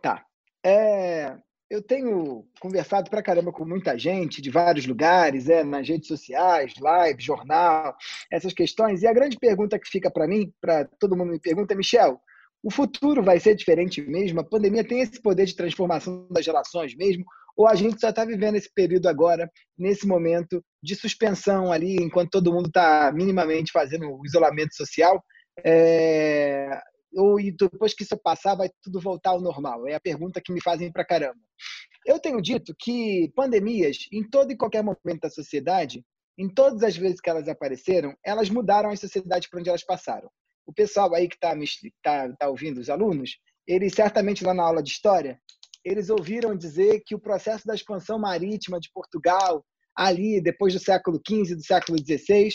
Tá. É, eu tenho conversado pra caramba com muita gente de vários lugares, é, nas redes sociais, live, jornal, essas questões. E a grande pergunta que fica para mim, para todo mundo me pergunta, é, Michel, o futuro vai ser diferente mesmo? A pandemia tem esse poder de transformação das relações mesmo? Ou a gente só está vivendo esse período agora, nesse momento de suspensão ali, enquanto todo mundo está minimamente fazendo o isolamento social? É, ou depois que isso passar, vai tudo voltar ao normal? É a pergunta que me fazem pra caramba. Eu tenho dito que pandemias, em todo e qualquer momento da sociedade, em todas as vezes que elas apareceram, elas mudaram as sociedades por onde elas passaram. O pessoal aí que está tá, tá ouvindo, os alunos, eles certamente lá na aula de história, eles ouviram dizer que o processo da expansão marítima de Portugal, ali depois do século XV, do século XVI,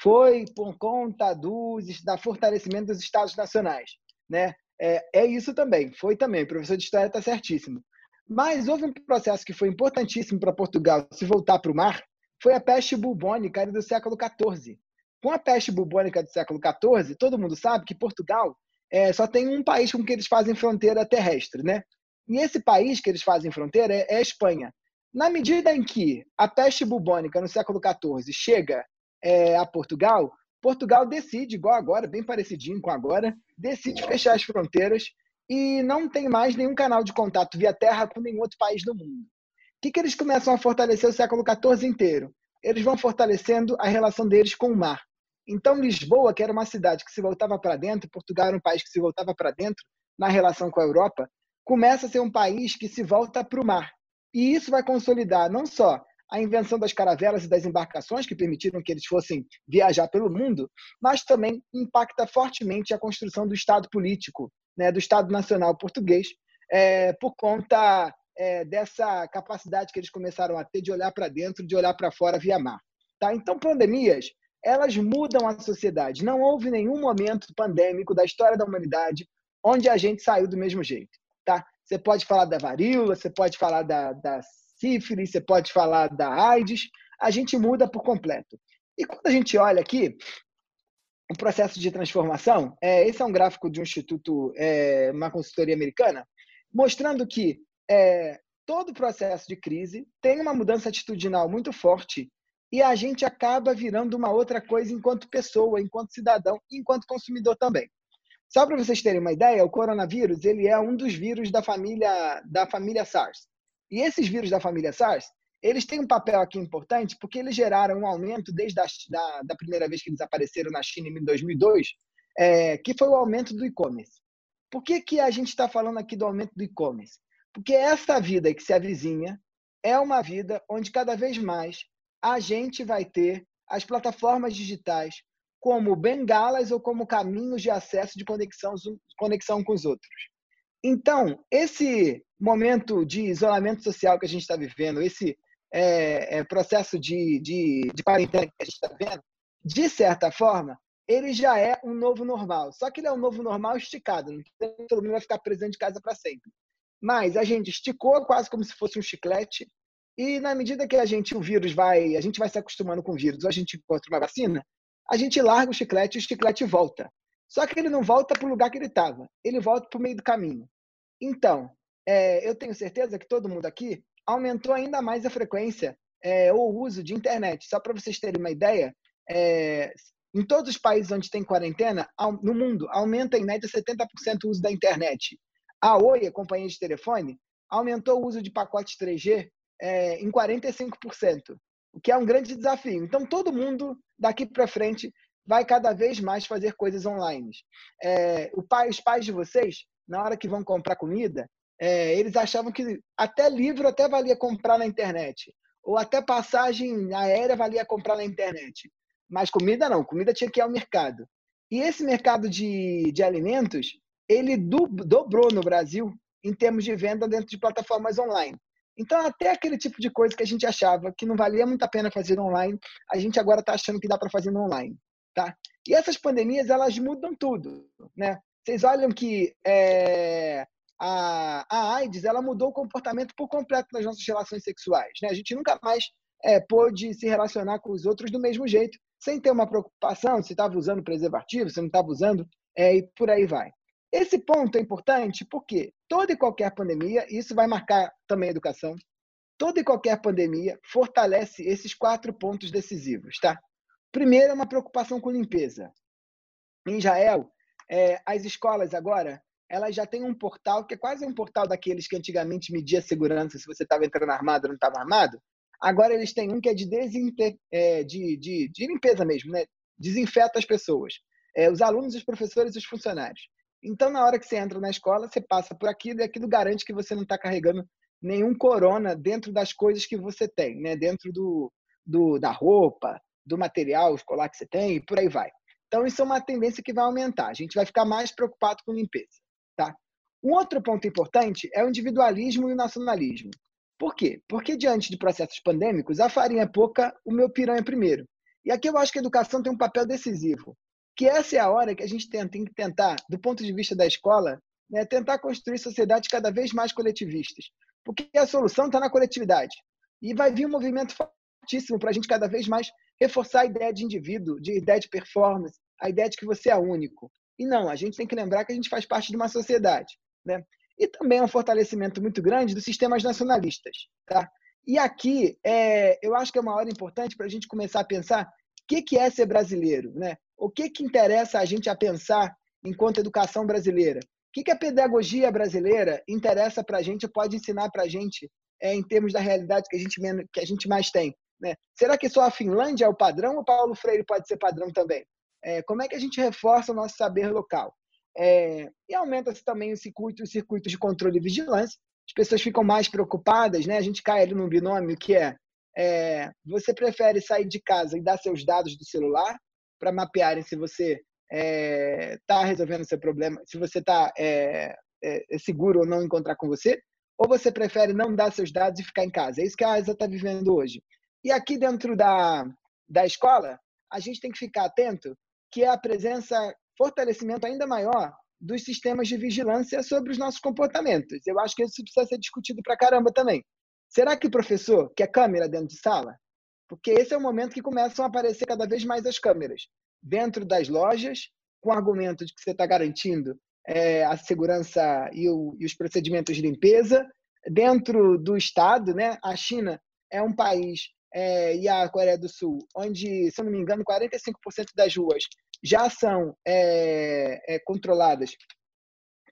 foi por conta do da fortalecimento dos Estados nacionais. Né? É, é isso também, foi também. O professor de História está certíssimo. Mas houve um processo que foi importantíssimo para Portugal se voltar para o mar, foi a peste bubônica do século XIV. Com a peste bubônica do século XIV, todo mundo sabe que Portugal é, só tem um país com que eles fazem fronteira terrestre, né? E esse país que eles fazem fronteira é, é a Espanha. Na medida em que a peste bubônica no século XIV chega é, a Portugal, Portugal decide, igual agora, bem parecidinho com agora, decide fechar as fronteiras e não tem mais nenhum canal de contato via terra com nenhum outro país do mundo. O que, que eles começam a fortalecer o século XIV inteiro? Eles vão fortalecendo a relação deles com o mar. Então, Lisboa, que era uma cidade que se voltava para dentro, Portugal era um país que se voltava para dentro na relação com a Europa, começa a ser um país que se volta para o mar. E isso vai consolidar não só a invenção das caravelas e das embarcações, que permitiram que eles fossem viajar pelo mundo, mas também impacta fortemente a construção do Estado político, né, do Estado Nacional Português, é, por conta é, dessa capacidade que eles começaram a ter de olhar para dentro, de olhar para fora via mar. Tá? Então, pandemias, elas mudam a sociedade. Não houve nenhum momento pandêmico da história da humanidade onde a gente saiu do mesmo jeito. Tá? Você pode falar da varíola, você pode falar da, da sífilis, você pode falar da AIDS, a gente muda por completo. E quando a gente olha aqui, o processo de transformação, é, esse é um gráfico de um instituto, é, uma consultoria americana, mostrando que é, todo processo de crise tem uma mudança atitudinal muito forte e a gente acaba virando uma outra coisa enquanto pessoa, enquanto cidadão e enquanto consumidor também. Só para vocês terem uma ideia, o coronavírus ele é um dos vírus da família da família SARS. E esses vírus da família SARS, eles têm um papel aqui importante porque eles geraram um aumento desde a da, da primeira vez que eles apareceram na China em 2002, é, que foi o aumento do e-commerce. Por que, que a gente está falando aqui do aumento do e-commerce? Porque essa vida que se avizinha é uma vida onde cada vez mais a gente vai ter as plataformas digitais como bengalas ou como caminhos de acesso de conexão, conexão com os outros. Então, esse momento de isolamento social que a gente está vivendo, esse é, é, processo de, de, de quarentena que a gente está vivendo, de certa forma, ele já é um novo normal. Só que ele é um novo normal esticado. Não todo mundo vai ficar preso dentro de casa para sempre. Mas a gente esticou quase como se fosse um chiclete. E na medida que a gente, o vírus vai, a gente vai se acostumando com o vírus, ou a gente encontra uma vacina, a gente larga o chiclete e o chiclete volta. Só que ele não volta para o lugar que ele estava, ele volta para o meio do caminho. Então, é, eu tenho certeza que todo mundo aqui aumentou ainda mais a frequência é, ou o uso de internet. Só para vocês terem uma ideia, é, em todos os países onde tem quarentena, no mundo, aumenta em média 70% o uso da internet. A Oi, a companhia de telefone, aumentou o uso de pacotes 3G é, em 45%, o que é um grande desafio. Então, todo mundo, daqui para frente, vai cada vez mais fazer coisas online. É, pai, os pais de vocês, na hora que vão comprar comida, é, eles achavam que até livro até valia comprar na internet, ou até passagem aérea valia comprar na internet. Mas comida não, comida tinha que ir ao mercado. E esse mercado de, de alimentos, ele do, dobrou no Brasil em termos de venda dentro de plataformas online. Então, até aquele tipo de coisa que a gente achava que não valia muito a pena fazer online, a gente agora está achando que dá para fazer online. Tá? E essas pandemias, elas mudam tudo. Né? Vocês olham que é, a, a AIDS ela mudou o comportamento por completo das nossas relações sexuais. Né? A gente nunca mais é, pôde se relacionar com os outros do mesmo jeito, sem ter uma preocupação se estava usando preservativo, se não estava usando, é, e por aí vai. Esse ponto é importante porque toda e qualquer pandemia, isso vai marcar também a educação, toda e qualquer pandemia fortalece esses quatro pontos decisivos, tá? Primeiro é uma preocupação com limpeza. Em Israel, é, as escolas agora elas já têm um portal que é quase um portal daqueles que antigamente media segurança se você estava entrando armado ou não estava armado. Agora eles têm um que é de, desinter, é, de, de, de, limpeza mesmo, né? desinfeta as pessoas, é, os alunos, os professores e os funcionários. Então, na hora que você entra na escola, você passa por aquilo e aquilo garante que você não está carregando nenhum corona dentro das coisas que você tem, né? dentro do, do, da roupa, do material escolar que você tem e por aí vai. Então, isso é uma tendência que vai aumentar. A gente vai ficar mais preocupado com limpeza. Tá? Um outro ponto importante é o individualismo e o nacionalismo. Por quê? Porque diante de processos pandêmicos, a farinha é pouca, o meu piranha é primeiro. E aqui eu acho que a educação tem um papel decisivo, que essa é a hora que a gente tem, tem que tentar, do ponto de vista da escola, né, tentar construir sociedades cada vez mais coletivistas. Porque a solução está na coletividade. E vai vir um movimento fortíssimo para a gente cada vez mais reforçar a ideia de indivíduo, de ideia de performance, a ideia de que você é único. E não, a gente tem que lembrar que a gente faz parte de uma sociedade. Né? E também é um fortalecimento muito grande dos sistemas nacionalistas. Tá? E aqui, é, eu acho que é uma hora importante para a gente começar a pensar o que, que é ser brasileiro. Né? O que, que interessa a gente a pensar enquanto educação brasileira? O que, que a pedagogia brasileira interessa para a gente, pode ensinar para a gente é, em termos da realidade que a gente, que a gente mais tem? Né? Será que só a Finlândia é o padrão ou Paulo Freire pode ser padrão também? É, como é que a gente reforça o nosso saber local? É, e aumenta-se também o circuito, os circuitos de controle e vigilância. As pessoas ficam mais preocupadas, né? A gente cai ali num binômio que é, é você prefere sair de casa e dar seus dados do celular para mapearem se você está é, resolvendo seu problema, se você está é, é, seguro ou não encontrar com você, ou você prefere não dar seus dados e ficar em casa. É isso que a ASA está vivendo hoje. E aqui dentro da, da escola, a gente tem que ficar atento que é a presença, fortalecimento ainda maior dos sistemas de vigilância sobre os nossos comportamentos. Eu acho que isso precisa ser discutido para caramba também. Será que o professor quer câmera dentro de sala? Porque esse é o momento que começam a aparecer cada vez mais as câmeras dentro das lojas, com argumento de que você está garantindo é, a segurança e, o, e, os procedimentos de limpeza. Dentro do Estado, né, a China é um país é, e a Coreia do Sul, onde, se eu não me engano, 45% das ruas já são é, é, controladas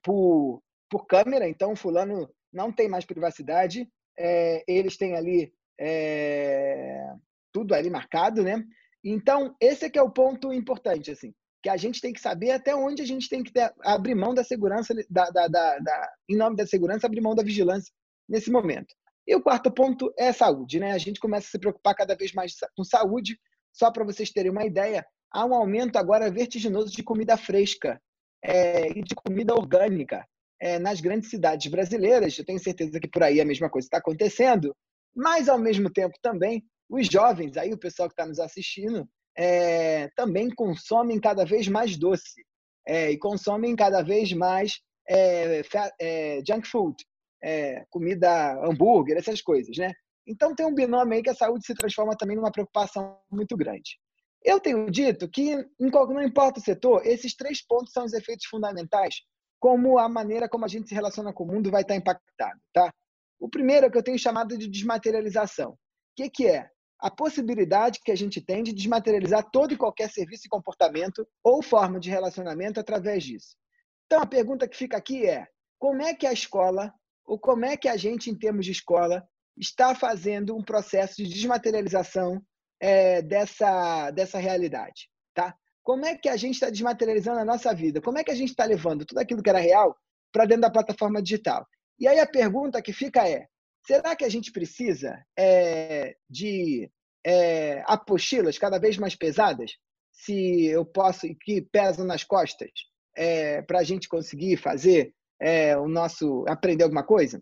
por, por câmera, então fulano não tem mais privacidade, é, eles têm ali é, tudo ali marcado, né? Então, esse é que é o ponto importante, assim, que a gente tem que saber até onde a gente tem que ter, abrir mão da segurança, da, da, da, da, em nome da segurança, abrir mão da vigilância nesse momento. E o quarto ponto é saúde, né? A gente começa a se preocupar cada vez mais com saúde. Só para vocês terem uma ideia, há um aumento agora vertiginoso de comida fresca é, e de comida orgânica é, nas grandes cidades brasileiras. Eu tenho certeza que por aí a mesma coisa está acontecendo. Mas, ao mesmo tempo, também, os jovens, aí o pessoal que está nos assistindo, é, também consomem cada vez mais doce é, e consomem cada vez mais é, é, junk food, é, comida hambúrguer, essas coisas, né? Então tem um binômio aí que a saúde se transforma também numa preocupação muito grande. Eu tenho dito que, não importa o setor, esses três pontos são os efeitos fundamentais, como a maneira como a gente se relaciona com o mundo vai estar impactado, tá? O primeiro é que eu tenho chamado de desmaterialização. O que, que é? A possibilidade que a gente tem de desmaterializar todo e qualquer serviço e comportamento ou forma de relacionamento através disso. Então, a pergunta que fica aqui é: como é que a escola ou como é que a gente, em termos de escola, está fazendo um processo de desmaterialização é, dessa, dessa realidade. Tá? Como é que a gente está desmaterializando a nossa vida? Como é que a gente está levando tudo aquilo que era real para dentro da plataforma digital? E aí a pergunta que fica é: será que a gente precisa é, de é, apostilas cada vez mais pesadas? Se eu posso, que pesam nas costas, é, para a gente conseguir fazer é, o nosso aprender alguma coisa?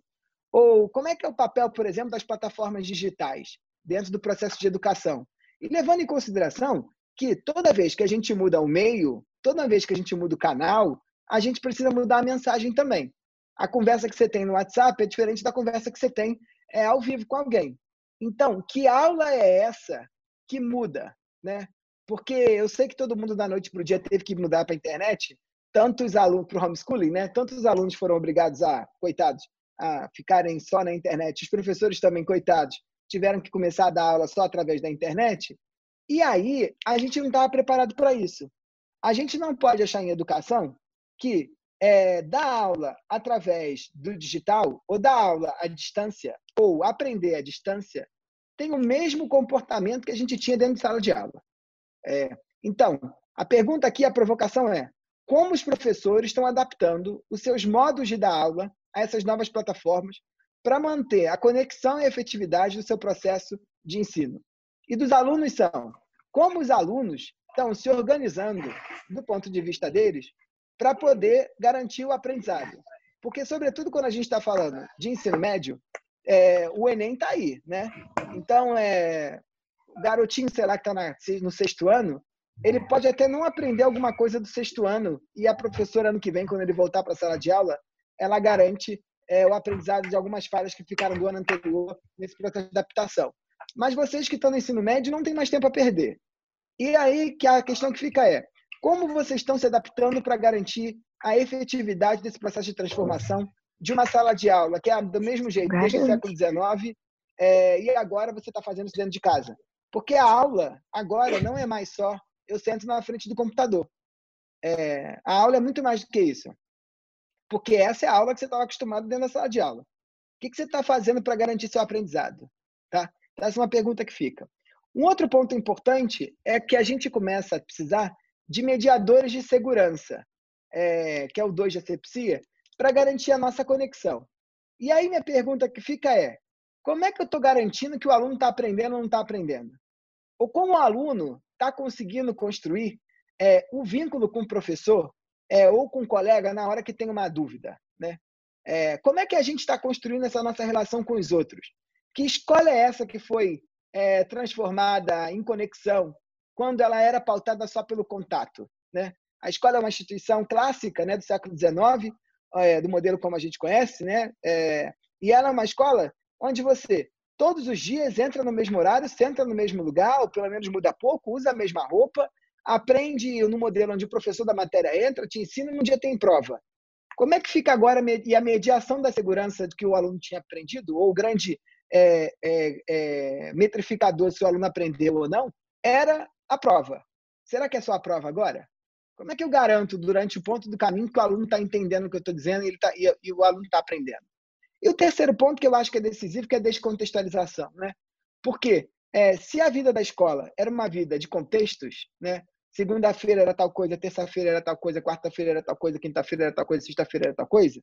Ou como é que é o papel, por exemplo, das plataformas digitais dentro do processo de educação? E levando em consideração que toda vez que a gente muda o meio, toda vez que a gente muda o canal, a gente precisa mudar a mensagem também. A conversa que você tem no WhatsApp é diferente da conversa que você tem é, ao vivo com alguém. Então, que aula é essa que muda, né? Porque eu sei que todo mundo da noite para o dia teve que mudar para a internet, tantos alunos para o homeschooling, né? Tantos alunos foram obrigados a, coitados, a ficarem só na internet. Os professores também, coitados, tiveram que começar a dar aula só através da internet. E aí a gente não estava preparado para isso. A gente não pode achar em educação que é, dar aula através do digital ou dar aula à distância ou aprender à distância tem o mesmo comportamento que a gente tinha dentro de sala de aula. É, então, a pergunta aqui, a provocação é: como os professores estão adaptando os seus modos de dar aula a essas novas plataformas para manter a conexão e a efetividade do seu processo de ensino? E dos alunos são como os alunos estão se organizando, do ponto de vista deles, para poder garantir o aprendizado. Porque, sobretudo, quando a gente está falando de ensino médio, é, o Enem está aí, né? Então, é, o garotinho, sei lá, que está no sexto ano, ele pode até não aprender alguma coisa do sexto ano e a professora, ano que vem, quando ele voltar para a sala de aula, ela garante é, o aprendizado de algumas falhas que ficaram do ano anterior nesse processo de adaptação. Mas vocês que estão no ensino médio não têm mais tempo a perder. E aí que a questão que fica é, como vocês estão se adaptando para garantir a efetividade desse processo de transformação de uma sala de aula, que é do mesmo jeito, desde o século XIX, é, e agora você está fazendo isso dentro de casa? Porque a aula, agora, não é mais só eu sento na frente do computador. É, a aula é muito mais do que isso. Porque essa é a aula que você estava acostumado dentro da sala de aula. O que, que você está fazendo para garantir seu aprendizado? Tá? Essa é uma pergunta que fica. Um outro ponto importante é que a gente começa a precisar de mediadores de segurança, é, que é o 2 de asepsia, para garantir a nossa conexão. E aí minha pergunta que fica é, como é que eu estou garantindo que o aluno está aprendendo ou não está aprendendo? Ou como o aluno está conseguindo construir é, o vínculo com o professor é, ou com o colega na hora que tem uma dúvida, né? É, como é que a gente está construindo essa nossa relação com os outros? Que escola é essa que foi é, transformada em conexão quando ela era pautada só pelo contato, né? A escola é uma instituição clássica, né, do século XIX, é, do modelo como a gente conhece, né? É, e ela é uma escola onde você todos os dias entra no mesmo horário, senta no mesmo lugar, ou pelo menos muda pouco, usa a mesma roupa, aprende no modelo onde o professor da matéria entra, te ensina e um dia tem prova. Como é que fica agora e a mediação da segurança que o aluno tinha aprendido, ou o grande é, é, é, metrificador se o aluno aprendeu ou não, era a prova. Será que é só a prova agora? Como é que eu garanto, durante o ponto do caminho, que o aluno está entendendo o que eu estou dizendo e, tá, e, e o aluno está aprendendo? E o terceiro ponto que eu acho que é decisivo, que é a descontextualização, né? Porque é, se a vida da escola era uma vida de contextos, né? Segunda-feira era tal coisa, terça-feira era tal coisa, quarta-feira era tal coisa, quinta-feira era tal coisa, sexta-feira era tal coisa,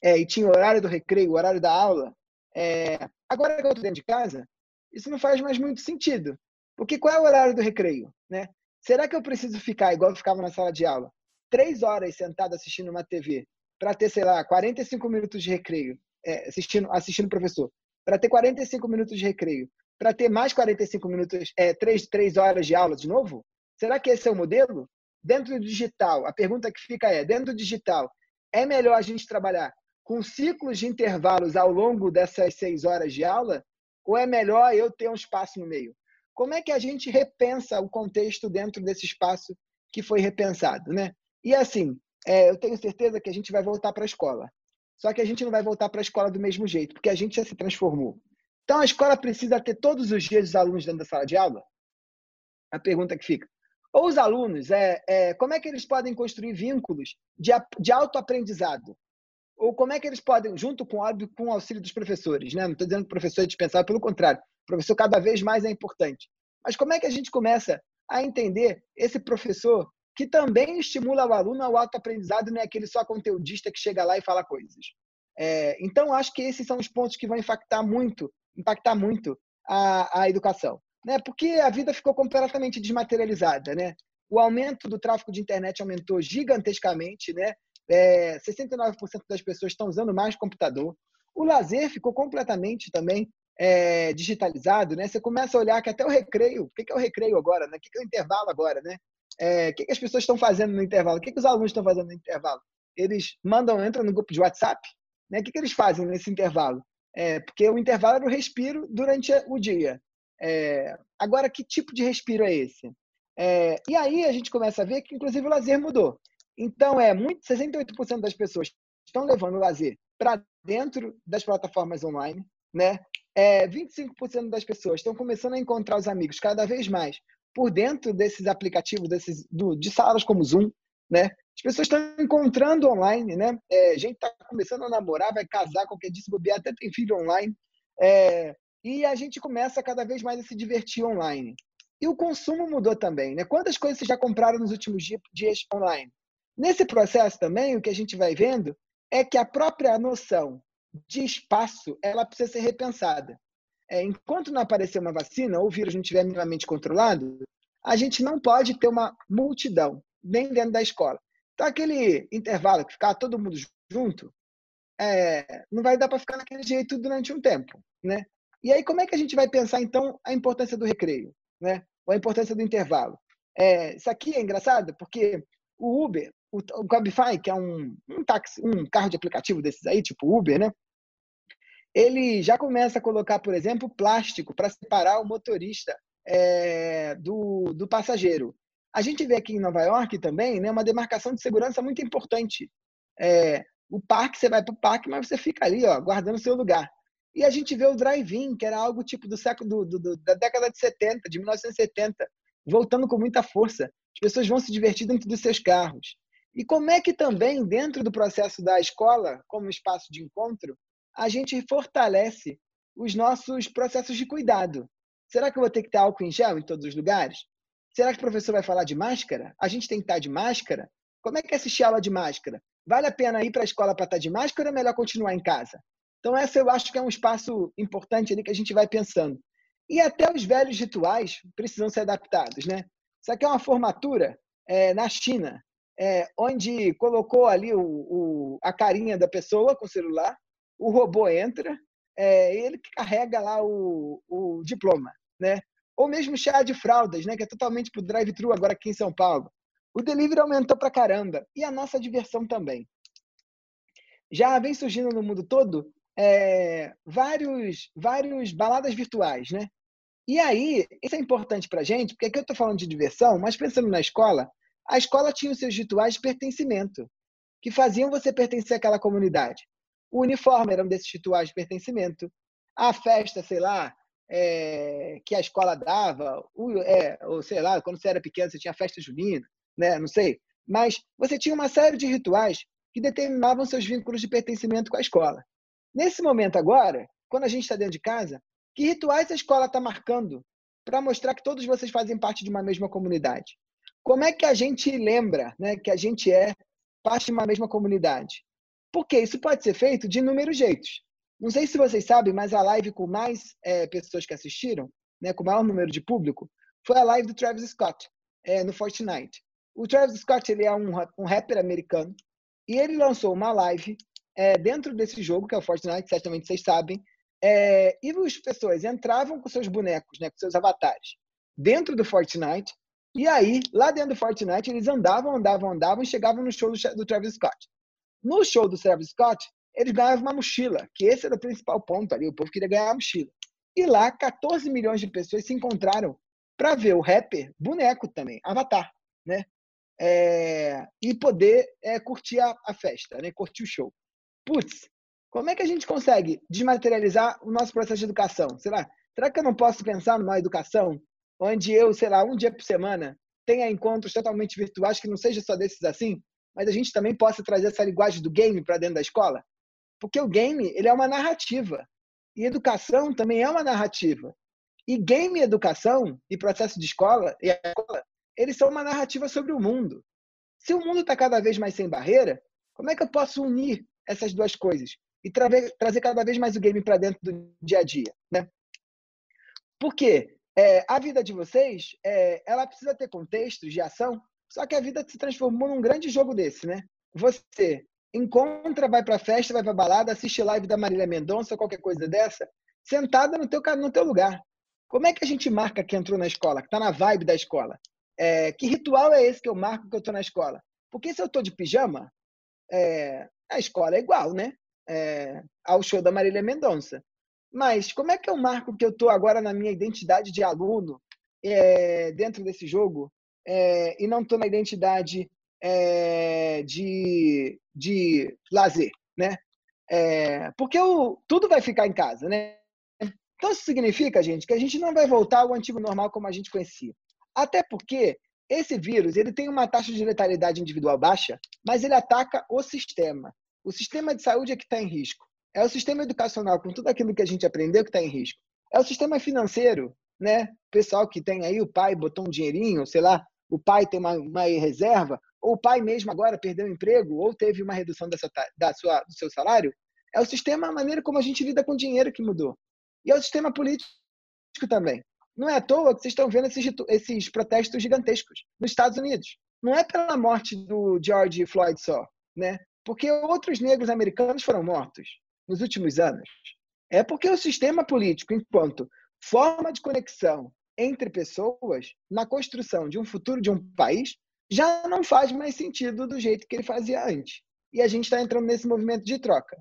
é, e tinha o horário do recreio, o horário da aula. É, agora que eu estou dentro de casa, isso não faz mais muito sentido. Porque qual é o horário do recreio? Né? Será que eu preciso ficar, igual eu ficava na sala de aula, três horas sentado assistindo uma TV para ter, sei lá, 45 minutos de recreio é, assistindo, assistindo o professor, para ter 45 minutos de recreio, para ter mais 45 minutos, é, 3, 3 horas de aula de novo? Será que esse é o modelo? Dentro do digital, a pergunta que fica é: dentro do digital, é melhor a gente trabalhar com ciclos de intervalos ao longo dessas seis horas de aula? Ou é melhor eu ter um espaço no meio? Como é que a gente repensa o contexto dentro desse espaço que foi repensado? Né? E assim, é, eu tenho certeza que a gente vai voltar para a escola. Só que a gente não vai voltar para a escola do mesmo jeito, porque a gente já se transformou. Então, a escola precisa ter todos os dias os alunos dentro da sala de aula? A pergunta que fica. Ou os alunos, é, é como é que eles podem construir vínculos de, de autoaprendizado? Ou como é que eles podem, junto com, com o auxílio dos professores, né? não estou dizendo que o professor é dispensável, pelo contrário, o professor cada vez mais é importante. Mas como é que a gente começa a entender esse professor que também estimula o aluno ao autoaprendizado, não é aquele só conteudista que chega lá e fala coisas. É, então, acho que esses são os pontos que vão impactar muito, impactar muito a, a educação. Né? Porque a vida ficou completamente desmaterializada. Né? O aumento do tráfego de internet aumentou gigantescamente. Né? É, 69% das pessoas estão usando mais computador. O lazer ficou completamente também é, digitalizado. Né? Você começa a olhar que até o recreio, o que é o recreio agora? Né? O que é o intervalo agora? Né? É, o que, que, as pessoas estão fazendo no intervalo? O que, que os alunos estão fazendo no intervalo? Eles mandam, entram no grupo de WhatsApp, né? O que, que eles fazem nesse intervalo? É, porque o intervalo era o respiro durante o dia. É, agora, que tipo de respiro é esse? É, e aí a gente começa a ver que, inclusive, o lazer mudou. Então, é muito 68% das pessoas estão levando o lazer para dentro das plataformas online, né? É, 25% das pessoas estão começando a encontrar os amigos cada vez mais por dentro desses aplicativos, desses, do, de salas como Zoom, né? As pessoas estão encontrando online, né? É, gente está começando a namorar, vai casar, qualquer dia se bobear, até tem filho online. É, e a gente começa cada vez mais a se divertir online. E o consumo mudou também, né? Quantas coisas vocês já compraram nos últimos dias online? Nesse processo também, o que a gente vai vendo é que a própria noção de espaço ela precisa ser repensada. É, enquanto não aparecer uma vacina ou o vírus não estiver minimamente controlado, a gente não pode ter uma multidão, nem dentro da escola. Então, aquele intervalo que ficar todo mundo junto, é, não vai dar para ficar naquele jeito durante um tempo. Né? E aí, como é que a gente vai pensar, então, a importância do recreio? Né? Ou a importância do intervalo? É, isso aqui é engraçado porque o Uber, o, Cabify, que é um, um, táxi, um carro de aplicativo desses aí, tipo Uber, né? Ele já começa a colocar, por exemplo, plástico para separar o motorista é, do, do passageiro. A gente vê aqui em Nova York também né, uma demarcação de segurança muito importante. É, o parque, você vai para o parque, mas você fica ali, ó, guardando seu lugar. E a gente vê o drive-in, que era algo tipo do século do, do, da década de 70, de 1970, voltando com muita força. As pessoas vão se divertir dentro dos seus carros. E como é que também, dentro do processo da escola, como espaço de encontro, a gente fortalece os nossos processos de cuidado. Será que eu vou ter que ter álcool em gel em todos os lugares? Será que o professor vai falar de máscara? A gente tem que estar de máscara? Como é que é assistir aula de máscara? Vale a pena ir para a escola para estar de máscara ou é melhor continuar em casa? Então, essa eu acho que é um espaço importante ali que a gente vai pensando. E até os velhos rituais precisam ser adaptados, né? Isso aqui é uma formatura é, na China, é, onde colocou ali o, o, a carinha da pessoa com o celular, o robô entra, é ele que carrega lá o, o diploma, né? Ou mesmo chá de fraldas, né? Que é totalmente pro drive-thru agora aqui em São Paulo. O delivery aumentou pra caramba e a nossa diversão também. Já vem surgindo no mundo todo é, vários, vários baladas virtuais, né? E aí, isso é importante para gente, porque aqui eu estou falando de diversão, mas pensando na escola, a escola tinha os seus rituais de pertencimento, que faziam você pertencer àquela comunidade. O uniforme era um desses rituais de pertencimento. A festa, sei lá, é, que a escola dava, o, é, ou sei lá, quando você era pequeno, você tinha festa junina, né? não sei. Mas você tinha uma série de rituais que determinavam seus vínculos de pertencimento com a escola. Nesse momento agora, quando a gente está dentro de casa, que rituais a escola está marcando para mostrar que todos vocês fazem parte de uma mesma comunidade? Como é que a gente lembra né, que a gente é parte de uma mesma comunidade? Porque isso pode ser feito de inúmeros jeitos. Não sei se vocês sabem, mas a live com mais é, pessoas que assistiram, né, com o maior número de público, foi a live do Travis Scott, é, no Fortnite. O Travis Scott ele é um, um rapper americano e ele lançou uma live é, dentro desse jogo, que é o Fortnite, certamente vocês sabem, é, e as pessoas entravam com seus bonecos, né, com seus avatares, dentro do Fortnite, e aí, lá dentro do Fortnite, eles andavam, andavam, andavam e chegavam no show do, do Travis Scott. No show do Travis Scott, eles ganhavam uma mochila, que esse era o principal ponto ali, o povo queria ganhar a mochila. E lá, 14 milhões de pessoas se encontraram para ver o rapper boneco também, Avatar, né? É, e poder é, curtir a, a, festa, né? curtir o show. Putz, como é que a gente consegue desmaterializar o nosso processo de educação? Sei lá, será que eu não posso pensar numa educação onde eu, sei lá, um dia por semana tenha encontros totalmente virtuais que não seja só desses assim, mas a gente também possa trazer essa linguagem do game para dentro da escola? Porque o game ele é uma narrativa. E educação também é uma narrativa. E game e educação, e processo de escola, e escola, eles são uma narrativa sobre o mundo. Se o mundo está cada vez mais sem barreira, como é que eu posso unir essas duas coisas? E trazer, trazer cada vez mais o game para dentro do dia a dia, né? Porque é, a vida de vocês, é, ela precisa ter contextos de ação só que a vida se transformou num grande jogo desse, né? Você encontra, vai pra festa, vai pra balada, assiste live da Marília Mendonça, qualquer coisa dessa, sentada no teu, no teu lugar. Como é que a gente marca que entrou na escola, que tá na vibe da escola? É, que ritual é esse que eu marco que eu tô na escola? Porque se eu tô de pijama, é, a escola é igual, né? É, ao show da Marília Mendonça. Mas como é que eu marco que eu tô agora na minha identidade de aluno é, dentro desse jogo? É, e não estou na identidade é, de, de lazer, né? É, porque o, tudo vai ficar em casa, né? Então, isso significa, gente, que a gente não vai voltar ao antigo normal como a gente conhecia. Até porque esse vírus ele tem uma taxa de letalidade individual baixa, mas ele ataca o sistema. O sistema de saúde é que está em risco. É o sistema educacional, com tudo aquilo que a gente aprendeu, que está em risco. É o sistema financeiro, né? O pessoal que tem aí, o pai botou um dinheirinho, sei lá, o pai tem uma, uma reserva, ou o pai mesmo agora perdeu o emprego, ou teve uma redução da sua, do seu salário. É o sistema, a maneira como a gente lida com dinheiro que mudou. E é o sistema político também. Não é à toa que vocês estão vendo esses, esses protestos gigantescos nos Estados Unidos. Não é pela morte do George Floyd só, né? Porque outros negros americanos foram mortos nos últimos anos. É porque o sistema político, enquanto forma de conexão entre pessoas na construção de um futuro de um país, já não faz mais sentido do jeito que ele fazia antes. E a gente está entrando nesse movimento de troca.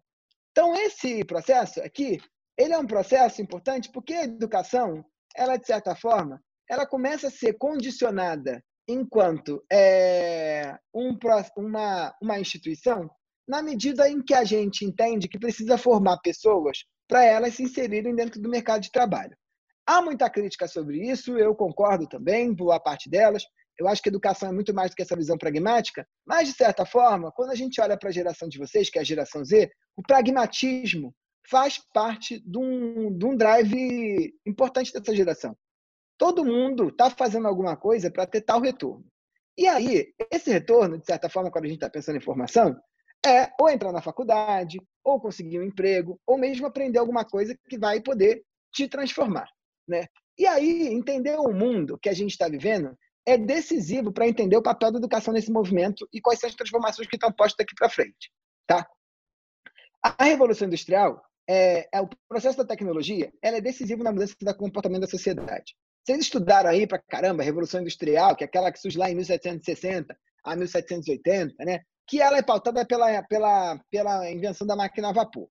Então, esse processo aqui, ele é um processo importante porque a educação ela, de certa forma, ela começa a ser condicionada enquanto é, um, uma, uma instituição na medida em que a gente entende que precisa formar pessoas para elas se inserirem dentro do mercado de trabalho. Há muita crítica sobre isso, eu concordo também, boa parte delas. Eu acho que educação é muito mais do que essa visão pragmática, mas, de certa forma, quando a gente olha para a geração de vocês, que é a geração Z, o pragmatismo faz parte de um, de um drive importante dessa geração. Todo mundo está fazendo alguma coisa para ter tal retorno. E aí, esse retorno, de certa forma, quando a gente está pensando em formação, é ou entrar na faculdade, ou conseguir um emprego, ou mesmo aprender alguma coisa que vai poder te transformar. Né? E aí, entender o mundo que a gente está vivendo é decisivo para entender o papel da educação nesse movimento e quais são as transformações que estão postas daqui para frente. Tá? A Revolução Industrial é, é, o processo da tecnologia ela é decisivo na mudança do comportamento da sociedade. Vocês estudaram aí para caramba a Revolução Industrial, que é aquela que surge lá em 1760 a 1780, né? que ela é pautada pela, pela, pela invenção da máquina a vapor.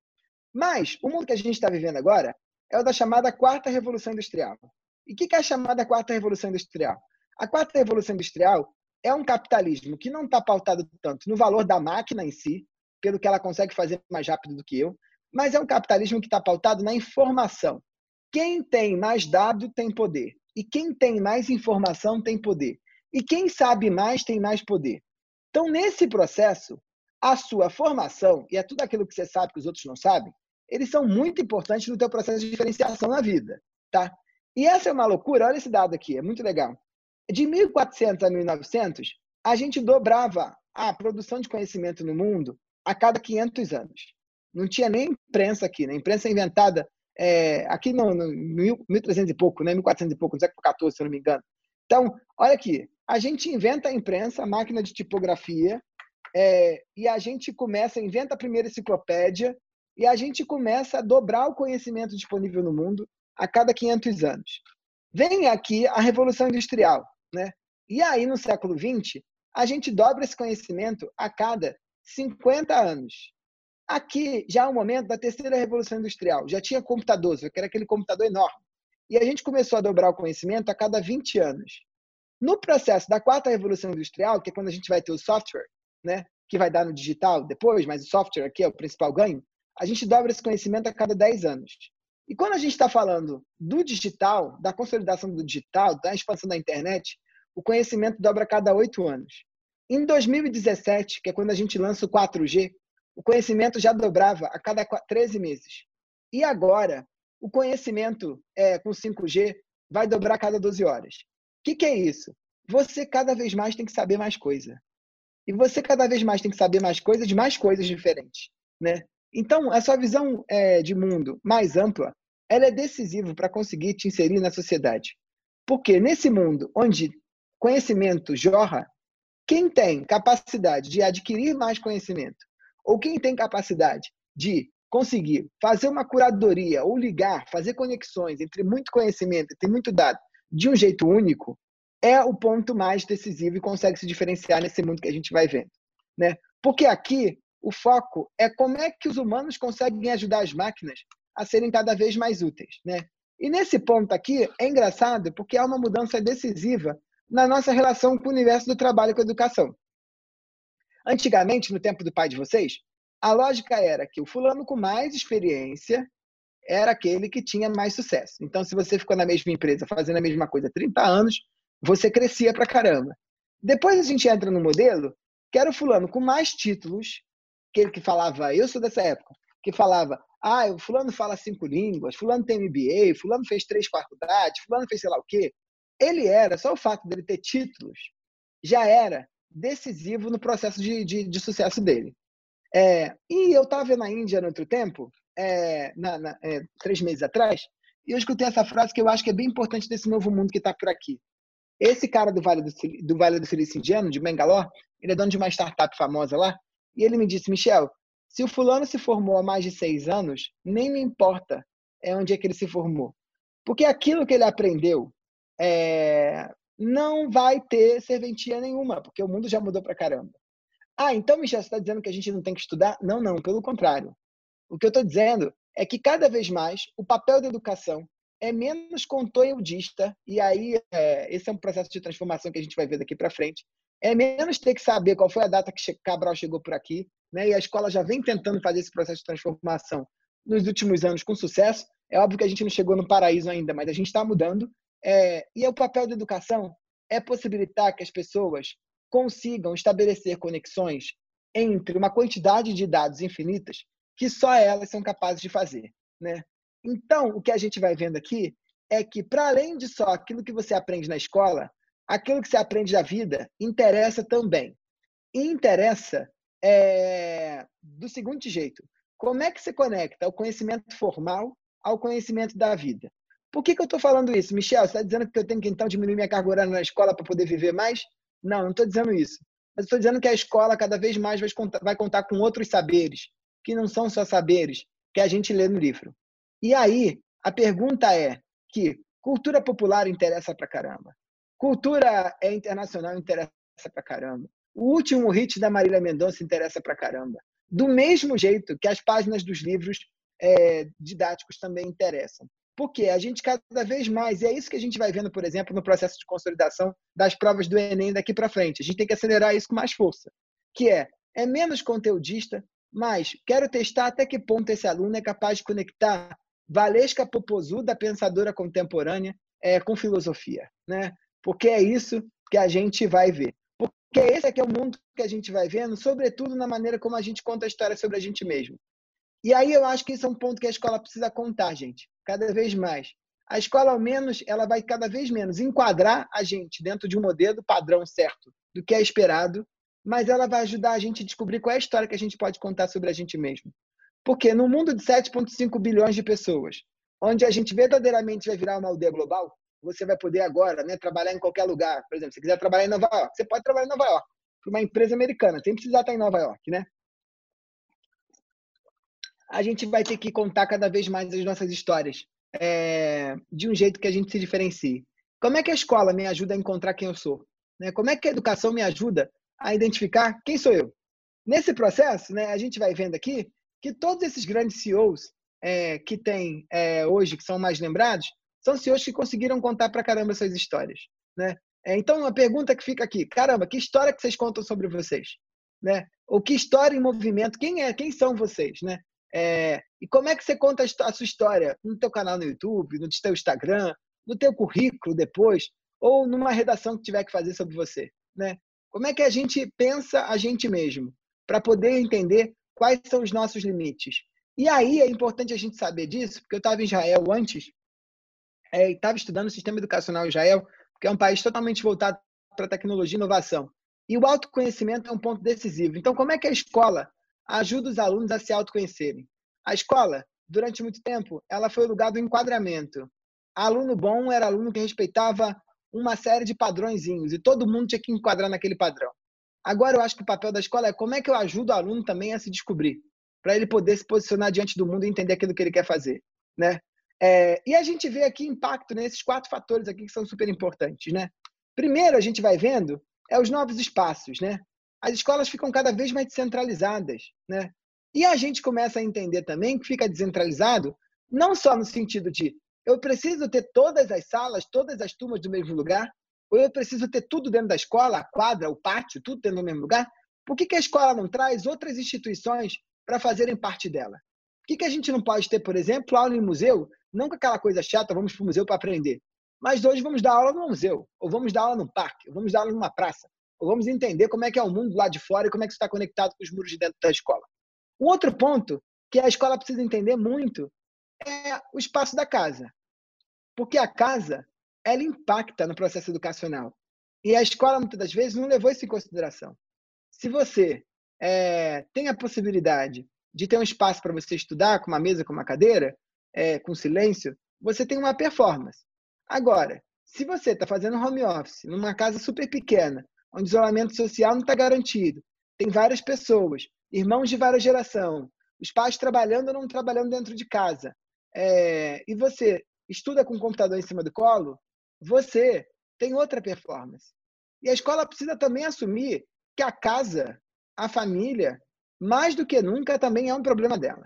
Mas o mundo que a gente está vivendo agora é o da chamada Quarta Revolução Industrial. E o que, é a chamada Quarta Revolução Industrial? A Quarta Revolução Industrial é um capitalismo que não está pautado tanto no valor da máquina em si, pelo que ela consegue fazer mais rápido do que eu, mas é um capitalismo que está pautado na informação. Quem tem mais dado tem poder. E quem tem mais informação tem poder. E quem sabe mais tem mais poder. Então, nesse processo, a sua formação, e é tudo aquilo que você sabe que os outros não sabem, eles são muito importantes no teu processo de diferenciação na vida. Tá? E essa é uma loucura, olha esse dado aqui, é muito legal. De 1400 a 1900, a gente dobrava a produção de conhecimento no mundo a cada 500 anos. Não tinha nem imprensa aqui, né? Imprensa inventada é, aqui no, no 1300 e pouco, né? 1400 e pouco, no século XIV, se eu não me engano. Então, olha aqui, a gente inventa a imprensa, a máquina de tipografia, é, e a gente começa, inventa a primeira enciclopédia, e a gente começa a dobrar o conhecimento disponível no mundo a cada 500 anos. Vem aqui a Revolução Industrial, né? E aí, no século XX, a gente dobra esse conhecimento a cada 50 anos. Aqui já é o momento da terceira revolução industrial. Já tinha computadores, que era aquele computador enorme. E a gente começou a dobrar o conhecimento a cada 20 anos. No processo da quarta revolução industrial, que é quando a gente vai ter o software, né, que vai dar no digital depois, mas o software aqui é o principal ganho, a gente dobra esse conhecimento a cada 10 anos. E quando a gente está falando do digital, da consolidação do digital, da expansão da internet, o conhecimento dobra a cada 8 anos. Em 2017, que é quando a gente lança o 4G, o conhecimento já dobrava a cada 13 meses. E agora, o conhecimento é, com 5G vai dobrar a cada 12 horas. O que, que é isso? Você cada vez mais tem que saber mais coisa. E você cada vez mais tem que saber mais coisas de mais coisas diferentes. Né? Então, a sua visão é, de mundo mais ampla, ela é decisiva para conseguir te inserir na sociedade. Porque nesse mundo onde conhecimento jorra, quem tem capacidade de adquirir mais conhecimento ou quem tem capacidade de conseguir fazer uma curadoria ou ligar, fazer conexões entre muito conhecimento, e muito dado, de um jeito único, é o ponto mais decisivo e consegue se diferenciar nesse mundo que a gente vai vendo, né? Porque aqui o foco é como é que os humanos conseguem ajudar as máquinas a serem cada vez mais úteis, né? E nesse ponto aqui é engraçado porque há uma mudança decisiva na nossa relação com o universo do trabalho e com a educação. Antigamente, no tempo do pai de vocês, a lógica era que o fulano com mais experiência era aquele que tinha mais sucesso. Então, se você ficou na mesma empresa fazendo a mesma coisa há 30 anos, você crescia pra caramba. Depois a gente entra no modelo que era o fulano com mais títulos, aquele que falava, eu sou dessa época, que falava, ah, o fulano fala cinco línguas, fulano tem MBA, fulano fez três faculdades, fulano fez sei lá o quê. Ele era, só o fato dele ter títulos, já era decisivo no processo de, de, de sucesso dele. É, e eu estava na Índia no outro tempo, é, na, na, é, três meses atrás, e eu escutei essa frase que eu acho que é bem importante desse novo mundo que está por aqui. Esse cara do Vale do, do Vale do Silício Indiano, de Bangalore, ele é dono de uma startup famosa lá, e ele me disse, Michel, se o fulano se formou há mais de seis anos, nem me importa é onde é que ele se formou. Porque aquilo que ele aprendeu é, não vai ter serventia nenhuma, porque o mundo já mudou pra caramba. Ah, então, Michel, você está dizendo que a gente não tem que estudar? Não, não, pelo contrário. O que eu estou dizendo é que cada vez mais o papel da educação é menos conteudista, e aí é, esse é um processo de transformação que a gente vai ver daqui para frente. É menos ter que saber qual foi a data que Cabral chegou por aqui, né? e a escola já vem tentando fazer esse processo de transformação nos últimos anos com sucesso. É óbvio que a gente não chegou no paraíso ainda, mas a gente está mudando. É, e o papel da educação é possibilitar que as pessoas consigam estabelecer conexões entre uma quantidade de dados infinitas que só elas são capazes de fazer, né? Então, o que a gente vai vendo aqui é que, para além de só aquilo que você aprende na escola, aquilo que você aprende da vida interessa também. E interessa é, do seguinte jeito: como é que você conecta o conhecimento formal ao conhecimento da vida? Por que, que eu estou falando isso? Michel, você está dizendo que eu tenho que então diminuir minha carga horária na escola para poder viver mais? Não, não estou dizendo isso. Mas estou dizendo que a escola cada vez mais vai contar, vai contar com outros saberes, que não são só saberes que a gente lê no livro. E aí, a pergunta é que cultura popular interessa pra caramba. Cultura é internacional interessa pra caramba. O último hit da Marília Mendonça interessa pra caramba. Do mesmo jeito que as páginas dos livros é, didáticos também interessam. Porque a gente cada vez mais, e é isso que a gente vai vendo, por exemplo, no processo de consolidação das provas do Enem daqui para frente. A gente tem que acelerar isso com mais força, que é é menos conteudista, mas quero testar até que ponto esse aluno é capaz de conectar Valesca Popozuda, pensadora contemporânea, é, com filosofia, né? Porque é isso que a gente vai ver. Porque esse é que é o mundo que a gente vai vendo, sobretudo na maneira como a gente conta a história sobre a gente mesmo. E aí eu acho que isso é um ponto que a escola precisa contar, gente, cada vez mais. A escola, ao menos, ela vai cada vez menos enquadrar a gente dentro de um modelo padrão certo do que é esperado, mas ela vai ajudar a gente a descobrir qual é a história que a gente pode contar sobre a gente mesmo. Porque no mundo de 7,5 bilhões de pessoas, onde a gente verdadeiramente vai virar uma aldeia global, você vai poder agora né, trabalhar em qualquer lugar. Por exemplo, se quiser trabalhar em Nova York, você pode trabalhar em Nova York para uma empresa americana, sem precisar estar em Nova York, né? A gente vai ter que contar cada vez mais as nossas histórias é, de um jeito que a gente se diferencie. Como é que a escola me ajuda a encontrar quem eu sou? Né? Como é que a educação me ajuda a identificar quem sou eu? Nesse processo, né, a gente vai vendo aqui que todos esses grandes CEOs é, que tem é, hoje, que são mais lembrados, são CEOs que conseguiram contar para caramba suas histórias. Né? É, então, uma pergunta que fica aqui: caramba, que história que vocês contam sobre vocês? Né? Ou que história em movimento? Quem é? Quem são vocês? Né? É, e como é que você conta a sua história no teu canal no YouTube, no teu Instagram, no teu currículo depois, ou numa redação que tiver que fazer sobre você, né? Como é que a gente pensa a gente mesmo para poder entender quais são os nossos limites? E aí é importante a gente saber disso, porque eu estava em Israel antes, é, estava estudando o sistema educacional em Israel, que é um país totalmente voltado para tecnologia e inovação. E o autoconhecimento é um ponto decisivo. Então, como é que a escola ajuda os alunos a se autoconhecerem? A escola, durante muito tempo, ela foi o lugar do enquadramento. Aluno bom era aluno que respeitava uma série de padrõezinhos e todo mundo tinha que enquadrar naquele padrão. Agora eu acho que o papel da escola é como é que eu ajudo o aluno também a se descobrir, para ele poder se posicionar diante do mundo e entender aquilo que ele quer fazer, né? É, e a gente vê aqui impacto nesses quatro fatores aqui que são super importantes, né? Primeiro, a gente vai vendo é os novos espaços, né? As escolas ficam cada vez mais descentralizadas, né? E a gente começa a entender também que fica descentralizado não só no sentido de eu preciso ter todas as salas, todas as turmas do mesmo lugar, ou eu preciso ter tudo dentro da escola, a quadra, o pátio, tudo dentro do mesmo lugar. Por que, que a escola não traz outras instituições para fazerem parte dela? Por que, que a gente não pode ter, por exemplo, aula em museu, não com aquela coisa chata, vamos para o museu para aprender, mas hoje vamos dar aula no museu, ou vamos dar aula no parque, ou vamos dar aula numa praça, ou vamos entender como é que é o mundo lá de fora e como é que está conectado com os muros de dentro da escola. Um outro ponto que a escola precisa entender muito é o espaço da casa. Porque a casa, ela impacta no processo educacional. E a escola, muitas das vezes, não levou isso em consideração. Se você é, tem a possibilidade de ter um espaço para você estudar, com uma mesa, com uma cadeira, é, com silêncio, você tem uma performance. Agora, se você está fazendo home office numa casa super pequena, onde isolamento social não está garantido, tem várias pessoas, irmãos de várias gerações, os pais trabalhando ou não trabalhando dentro de casa, é, e você estuda com o computador em cima do colo, você tem outra performance. E a escola precisa também assumir que a casa, a família, mais do que nunca, também é um problema dela.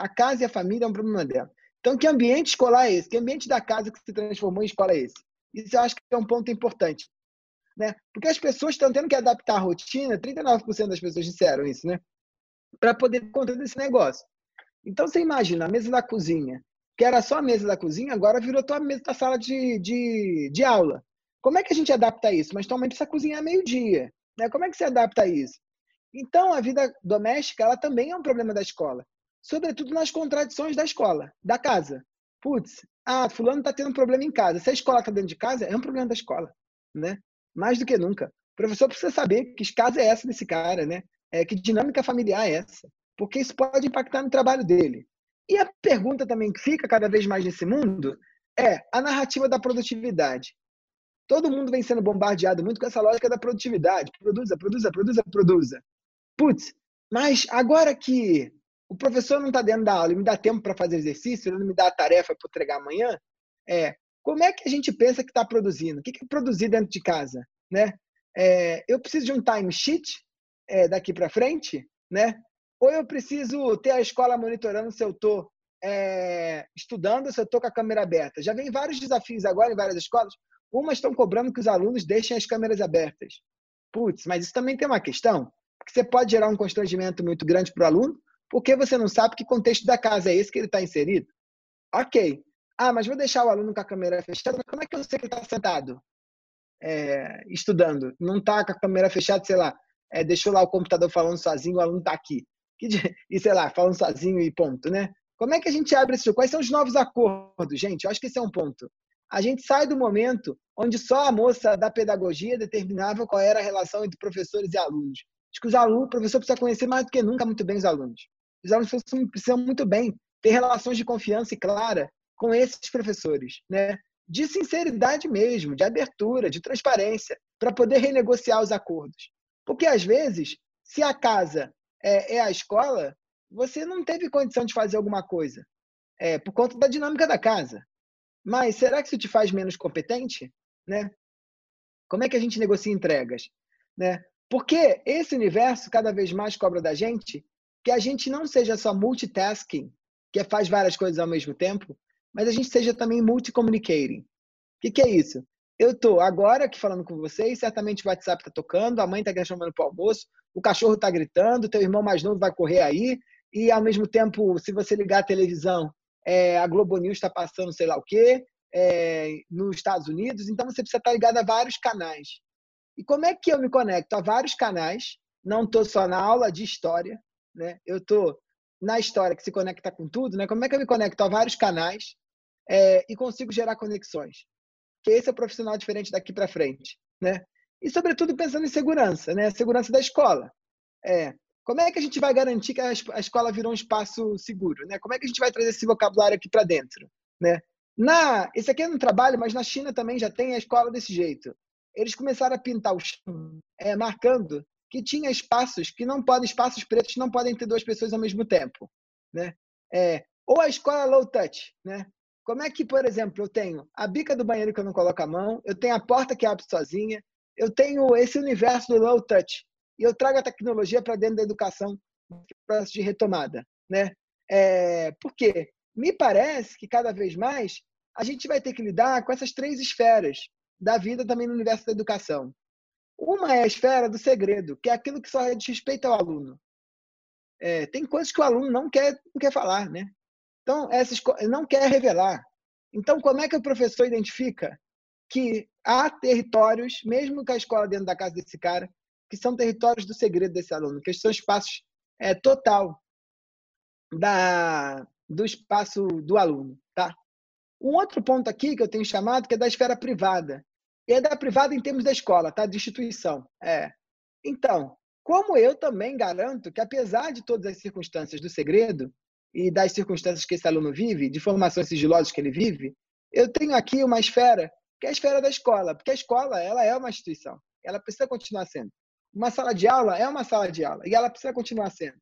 A casa e a família é um problema dela. Então, que ambiente escolar é esse? Que ambiente da casa que se transformou em escola é esse? Isso eu acho que é um ponto importante. Né? Porque as pessoas estão tendo que adaptar a rotina, 39% das pessoas disseram isso, né? Para poder conta desse negócio. Então, você imagina, a mesa da cozinha, que era só a mesa da cozinha, agora virou a mesa da sala de, de, de aula. Como é que a gente adapta isso? Mas tua mãe precisa cozinhar meio-dia. Né? Como é que você adapta isso? Então, a vida doméstica ela também é um problema da escola. Sobretudo nas contradições da escola, da casa. Putz, ah, fulano está tendo um problema em casa. Se a escola está dentro de casa, é um problema da escola. Né? Mais do que nunca. O professor precisa saber que casa é essa desse cara, né? É, que dinâmica familiar é essa. Porque isso pode impactar no trabalho dele. E a pergunta também que fica cada vez mais nesse mundo é a narrativa da produtividade. Todo mundo vem sendo bombardeado muito com essa lógica da produtividade. Produza, produza, produza, produza. Putz, mas agora que o professor não está dentro da aula e me dá tempo para fazer exercício, ele não me dá a tarefa para entregar amanhã, é, como é que a gente pensa que está produzindo? O que é produzir dentro de casa? Né? É, eu preciso de um time sheet é, daqui para frente, né? ou eu preciso ter a escola monitorando se eu estou é, estudando, se eu estou com a câmera aberta. Já vem vários desafios agora em várias escolas. Umas estão cobrando que os alunos deixem as câmeras abertas. Putz, mas isso também tem uma questão, porque você pode gerar um constrangimento muito grande para o aluno, porque você não sabe que contexto da casa é esse que ele está inserido. Ok. Ah, mas vou deixar o aluno com a câmera fechada, mas como é que eu sei que ele está sentado é, estudando? Não está com a câmera fechada, sei lá, é, deixou lá o computador falando sozinho, o aluno está aqui e sei lá, falando sozinho e ponto, né? Como é que a gente abre esse? Quais são os novos acordos, gente? Eu acho que esse é um ponto. A gente sai do momento onde só a moça da pedagogia determinava qual era a relação entre professores e alunos. Acho que os alunos, o professor precisa conhecer mais do que nunca muito bem os alunos. Os alunos precisam muito bem ter relações de confiança e clara com esses professores, né? De sinceridade mesmo, de abertura, de transparência, para poder renegociar os acordos. Porque às vezes, se a casa é, é a escola, você não teve condição de fazer alguma coisa é, por conta da dinâmica da casa. Mas será que isso te faz menos competente? Né? Como é que a gente negocia entregas? Né? Porque esse universo cada vez mais cobra da gente que a gente não seja só multitasking, que faz várias coisas ao mesmo tempo, mas a gente seja também multicommunicating. O que, que é isso? Eu estou agora aqui falando com vocês, certamente o WhatsApp está tocando, a mãe está chamando para o almoço, o cachorro está gritando, teu irmão mais novo vai correr aí, e ao mesmo tempo, se você ligar a televisão, é, a Globo News está passando sei lá o quê, é, nos Estados Unidos, então você precisa estar tá ligado a vários canais. E como é que eu me conecto a vários canais? Não estou só na aula de história, né? eu estou na história que se conecta com tudo, né? como é que eu me conecto a vários canais é, e consigo gerar conexões? que esse é o profissional diferente daqui para frente, né? E sobretudo pensando em segurança, né? Segurança da escola. É, como é que a gente vai garantir que a escola virou um espaço seguro, né? Como é que a gente vai trazer esse vocabulário aqui para dentro, né? Na, esse aqui é no trabalho, mas na China também já tem a escola desse jeito. Eles começaram a pintar o chão, é, marcando que tinha espaços que não podem, espaços pretos não podem ter duas pessoas ao mesmo tempo, né? É, ou a escola low touch, né? Como é que, por exemplo, eu tenho a bica do banheiro que eu não coloco a mão, eu tenho a porta que abre sozinha, eu tenho esse universo do low touch e eu trago a tecnologia para dentro da educação, processo de retomada, né? É, por quê? Me parece que cada vez mais a gente vai ter que lidar com essas três esferas da vida também no universo da educação. Uma é a esfera do segredo, que é aquilo que só diz respeito ao aluno. É, tem coisas que o aluno não quer, não quer falar, né? Então, essas não quer revelar. Então, como é que o professor identifica que há territórios, mesmo com a escola dentro da casa desse cara, que são territórios do segredo desse aluno, que são espaços é, total da, do espaço do aluno, tá? Um outro ponto aqui que eu tenho chamado que é da esfera privada, e é da privada em termos da escola, tá? De instituição. É. Então, como eu também garanto que, apesar de todas as circunstâncias do segredo e das circunstâncias que esse aluno vive, de formações sigilosas que ele vive, eu tenho aqui uma esfera que é a esfera da escola, porque a escola ela é uma instituição, ela precisa continuar sendo. Uma sala de aula é uma sala de aula e ela precisa continuar sendo.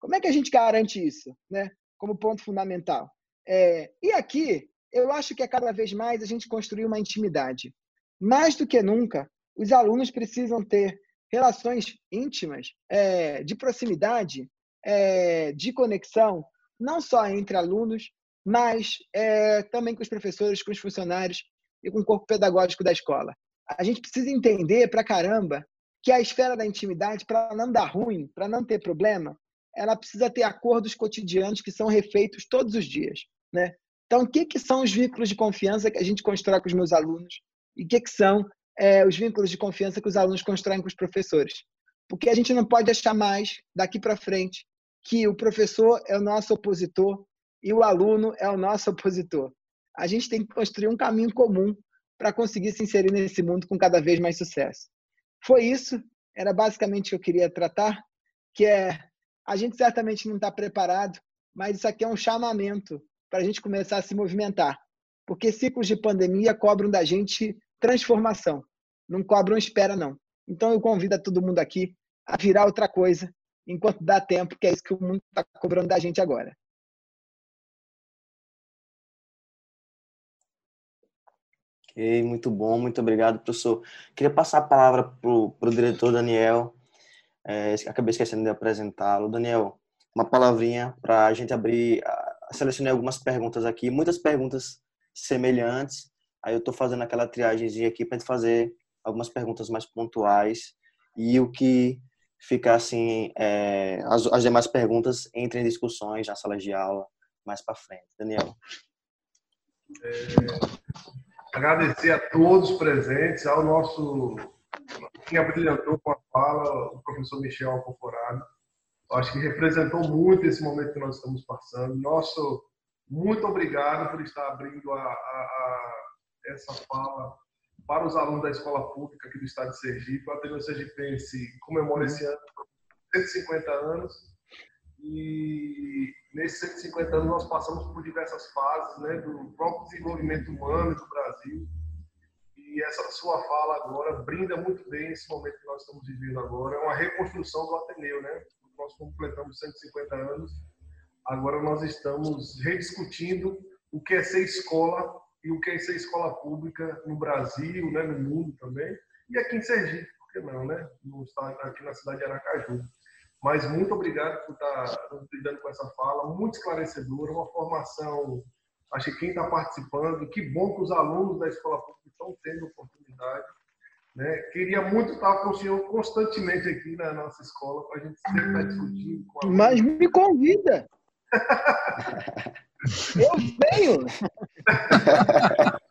Como é que a gente garante isso, né? Como ponto fundamental. É, e aqui eu acho que é cada vez mais a gente construir uma intimidade. Mais do que nunca, os alunos precisam ter relações íntimas, é, de proximidade, é, de conexão, não só entre alunos, mas é, também com os professores, com os funcionários e com o corpo pedagógico da escola. A gente precisa entender para caramba que a esfera da intimidade, para não dar ruim, para não ter problema, ela precisa ter acordos cotidianos que são refeitos todos os dias, né? Então, o que, que são os vínculos de confiança que a gente constrói com os meus alunos e o que, que são é, os vínculos de confiança que os alunos constroem com os professores? Porque a gente não pode achar mais, daqui para frente, que o professor é o nosso opositor e o aluno é o nosso opositor. A gente tem que construir um caminho comum para conseguir se inserir nesse mundo com cada vez mais sucesso. Foi isso, era basicamente o que eu queria tratar, que é a gente certamente não está preparado, mas isso aqui é um chamamento para a gente começar a se movimentar. Porque ciclos de pandemia cobram da gente transformação, não cobram espera, não. Então eu convido a todo mundo aqui a virar outra coisa enquanto dá tempo, que é isso que o mundo está cobrando da gente agora. Ok, muito bom, muito obrigado, professor. Queria passar a palavra para o diretor Daniel. É, acabei esquecendo de apresentá-lo. Daniel, uma palavrinha para a gente abrir. Selecionei algumas perguntas aqui, muitas perguntas semelhantes. Aí eu estou fazendo aquela triagemzinha aqui para fazer algumas perguntas mais pontuais e o que fica assim, é, as, as demais perguntas entrem em discussões na sala de aula mais para frente. Daniel. É agradecer a todos presentes, ao nosso quem abrilhantou com a fala, o professor Michel Alcoforado. Acho que representou muito esse momento que nós estamos passando. Nosso muito obrigado por estar abrindo a, a essa fala para os alunos da escola pública aqui do estado de Sergipe. O Ateneu Sergipense comemora esse ano 150 anos e nesses 150 anos nós passamos por diversas fases né, do próprio desenvolvimento humano do Brasil. E essa sua fala agora brinda muito bem esse momento que nós estamos vivendo agora. É uma reconstrução do Ateneu, né? Nós completamos 150 anos. Agora nós estamos rediscutindo o que é ser escola e o que é ser escola pública no Brasil, né, no mundo também. E aqui em Sergipe, por que não, né? Aqui na cidade de Aracaju. Mas muito obrigado por estar lidando com essa fala, muito esclarecedora, uma formação. Acho que quem está participando, que bom que os alunos da escola pública estão tendo oportunidade. Né? Queria muito estar com o senhor constantemente aqui na nossa escola, para a gente sempre estar discutindo. Mas me convida! Eu venho!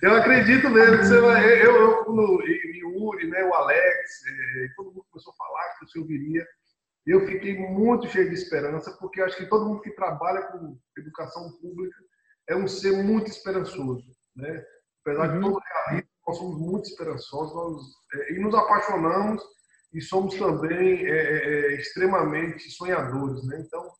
Eu acredito mesmo que você vai. Eu, eu, o Yuri, né, o Alex, eh, todo mundo começou a falar que o senhor viria. Eu fiquei muito cheio de esperança, porque acho que todo mundo que trabalha com educação pública é um ser muito esperançoso. Né? Apesar uhum. de todo o realismo, nós somos muito esperançosos nós, é, e nos apaixonamos e somos também é, é, extremamente sonhadores. Né? Então,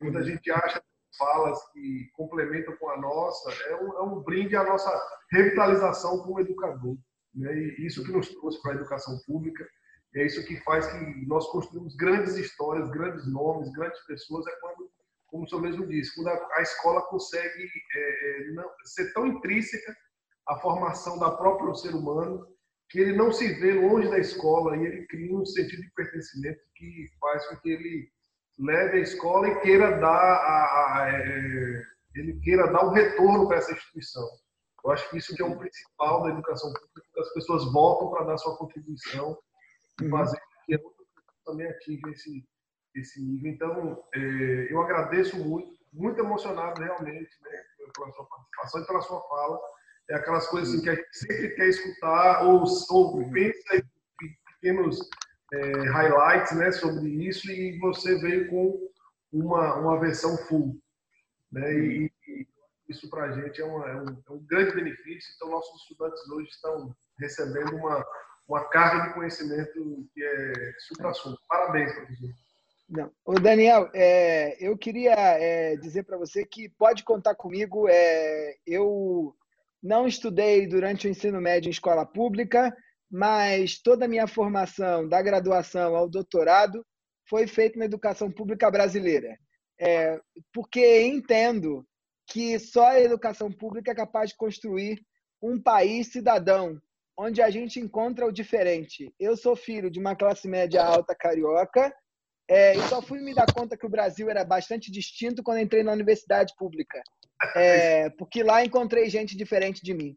muita uhum. gente acha falas que complementam com a nossa, é um, é um brinde à nossa revitalização como educador. Né? E isso que nos trouxe para a educação pública, é isso que faz que nós construímos grandes histórias, grandes nomes, grandes pessoas, é quando, como o senhor mesmo disse, quando a, a escola consegue é, é não, ser tão intrínseca à formação da própria ser humano, que ele não se vê longe da escola e ele cria um sentido de pertencimento que faz com que ele leve a escola e queira dar a, a, é, ele queira dar um retorno para essa instituição. Eu acho que isso que é o principal da educação pública as pessoas voltam para dar sua contribuição e uhum. fazer com que também atinja esse, esse nível. Então, é, eu agradeço muito, muito emocionado realmente né, pela sua participação e pela sua fala. É aquelas coisas assim, que a gente sempre quer escutar ou, ou uhum. pensa em pequenos é, highlights né, sobre isso e você veio com uma, uma versão full. Né? E, e isso para a gente é, uma, é, um, é, um, grande benefício. Então, nossos estudantes hoje estão recebendo uma, uma carga de conhecimento que é supra-sumo. Parabéns, professor. Não. Ô Daniel, é, eu queria é, dizer para você que pode contar comigo. É, eu não estudei durante o ensino médio em escola pública, mas toda a minha formação, da graduação ao doutorado, foi feita na educação pública brasileira. É, porque entendo que só a educação pública é capaz de construir um país cidadão, onde a gente encontra o diferente. Eu sou filho de uma classe média alta carioca é, e só fui me dar conta que o Brasil era bastante distinto quando entrei na universidade pública, é, porque lá encontrei gente diferente de mim.